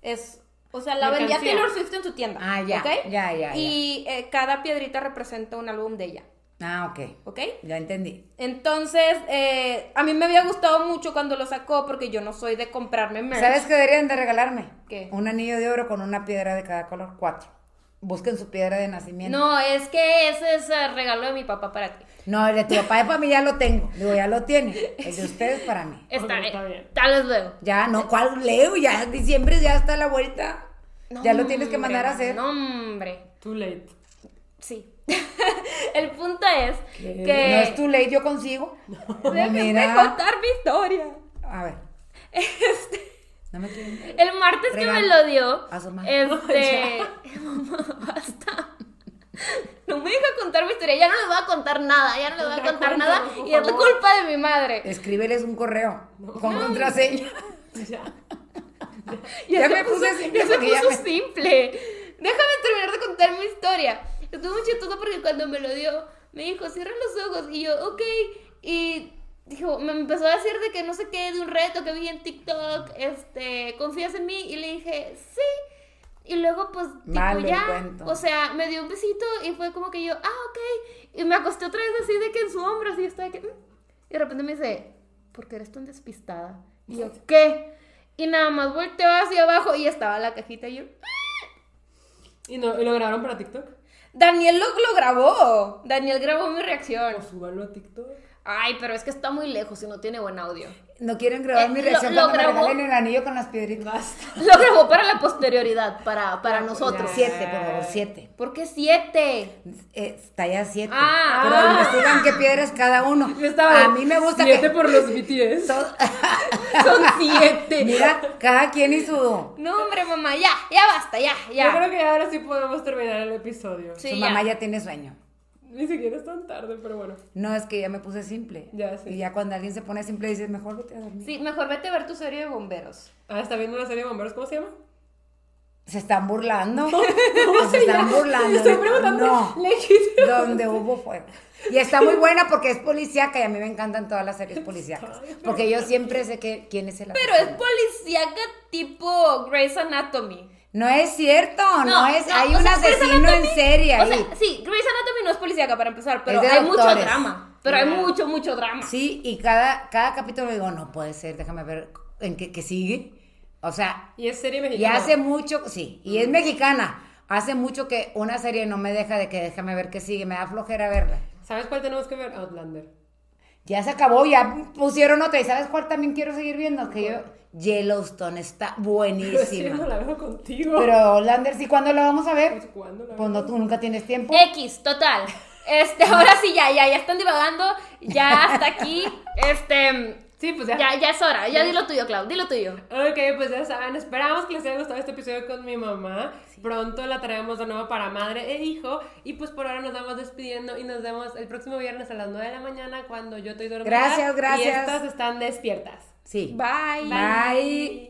Es. O sea, la vendía. Taylor Swift en su tienda. Ah, ya, ¿ok? ya, ya, Y eh, cada piedrita representa un álbum de ella. Ah, ok. ¿Ok? Ya entendí. Entonces, eh, a mí me había gustado mucho cuando lo sacó porque yo no soy de comprarme merch. ¿Sabes qué deberían de regalarme? ¿Qué? Un anillo de oro con una piedra de cada color. Cuatro. Busquen su piedra de nacimiento. No, es que ese es el regalo de mi papá para ti. No, el de tu papá y para mí ya lo tengo. Digo, ya lo tiene. El de ustedes para mí. *laughs* Está, Ok, está bien. Tal vez luego. Ya, no, ¿cuál leo? Ya diciembre ya está a la vuelta. No, ya lo tienes que hombre, mandar a hacer. No, hombre. Too late. Sí. *laughs* el punto es ¿Qué? que... No es tu ley, yo consigo. No, Déjenme mira. contar mi historia. A ver. Este... No me quieren. El martes que me lo dio, A su madre. este, *laughs* mamá, basta. *laughs* No me deja contar mi historia, ya no les voy a contar nada, ya no les voy a contar nada y es la culpa de mi madre. Escríbeles un correo con contraseña. *laughs* Ya. *laughs* Me puse simple ya se puso me- simple. Déjame terminar de contar mi historia. Estuvo muy chistoso porque cuando me lo dio, me dijo, cierra los ojos. Y yo, ok. Y dijo, me empezó a decir de que no sé qué, de un reto que vi en TikTok, este, ¿confías en mí? Y le dije, sí. Y luego, pues, tipo, Malo el ya, cuento. o sea, me dio un besito y fue como que yo, ah, ok. Y me acosté otra vez así de que en su hombro, así, de que, "Mm". y de repente me dice, ¿por qué eres tan despistada? Y yo, *laughs* ¿qué? Y nada más volteó hacia abajo y estaba la cajita y yo, ¿Y, no, ¿Y lo grabaron para TikTok? Daniel lo, lo grabó. Daniel grabó mi reacción. O súbanlo a TikTok. Ay, pero es que está muy lejos y no tiene buen audio. No quieren grabar Eh, mi reacción lo cuando me grabó. regalen el anillo con las piedritas. *laughs* Lo grabó para la posterioridad, para, para nosotros. ya. Siete, por favor, siete. ¿Por qué siete? Eh, talla siete. Ah. Pero Ah. investigan qué piedras cada uno. Yo estaba A mí me gusta siete que... por los BTS. *laughs* Son siete. Mira, cada quien y su... No, hombre, mamá, ya, ya basta, ya, Yo ya. creo que ahora sí podemos terminar el episodio. Sí, su ya. mamá ya tiene sueño. Ni siquiera es tan tarde, pero bueno. No, es que ya me puse simple. Ya, sí. Y ya cuando alguien se pone simple dices, mejor vete a dormir. Sí, mejor vete a ver tu serie de bomberos. Ah, está viendo una serie de bomberos, ¿cómo se llama? Se están burlando. *laughs* ¿Cómo *laughs* se se están llama? burlando. Estoy preguntando No. legítimo. donde hubo fuego. Y está muy buena porque es policíaca y a mí me encantan todas las series policíacas. Porque yo siempre sé que quién es el Pero es policíaca tipo Grey's Anatomy. No es cierto, no, es, hay un sea, asesino en serie O ahí. sí, Grey's Anatomy no es policíaca para empezar, pero hay mucho drama. Pero hay mucho, mucho drama. Sí, y cada, cada capítulo digo, no puede ser, déjame ver en qué, qué sigue. O sea, Y es serie y mexicana. hace mucho, sí, y es mexicana. Hace mucho que una serie no me deja de que déjame ver qué sigue, me da flojera verla. ¿Sabes cuál tenemos que ver? Outlander. Ya se acabó, ya pusieron otra. ¿Y sabes cuál también quiero seguir viendo? Que yo, Yellowstone está Pero buenísima. la veo contigo. Pero Lander, ¿sí cuándo la vamos a Pues, ver? ¿cuándo la Pues no, tú nunca tienes tiempo. X, total. Este, ahora sí, ya, ya, ya están divagando. Ya hasta aquí. Este. Sí, pues ya. Ya, ya es hora. Ya dilo tuyo, Clau. Dilo tuyo. Ok, pues ya saben, esperamos que les haya gustado este episodio con mi mamá. Pronto la traemos de nuevo para madre e hijo. Y pues por ahora nos vamos despidiendo y nos vemos el próximo viernes a las 9 de la mañana cuando yo estoy dormida. Gracias, gracias. Y estas están despiertas. Sí. Bye. Bye.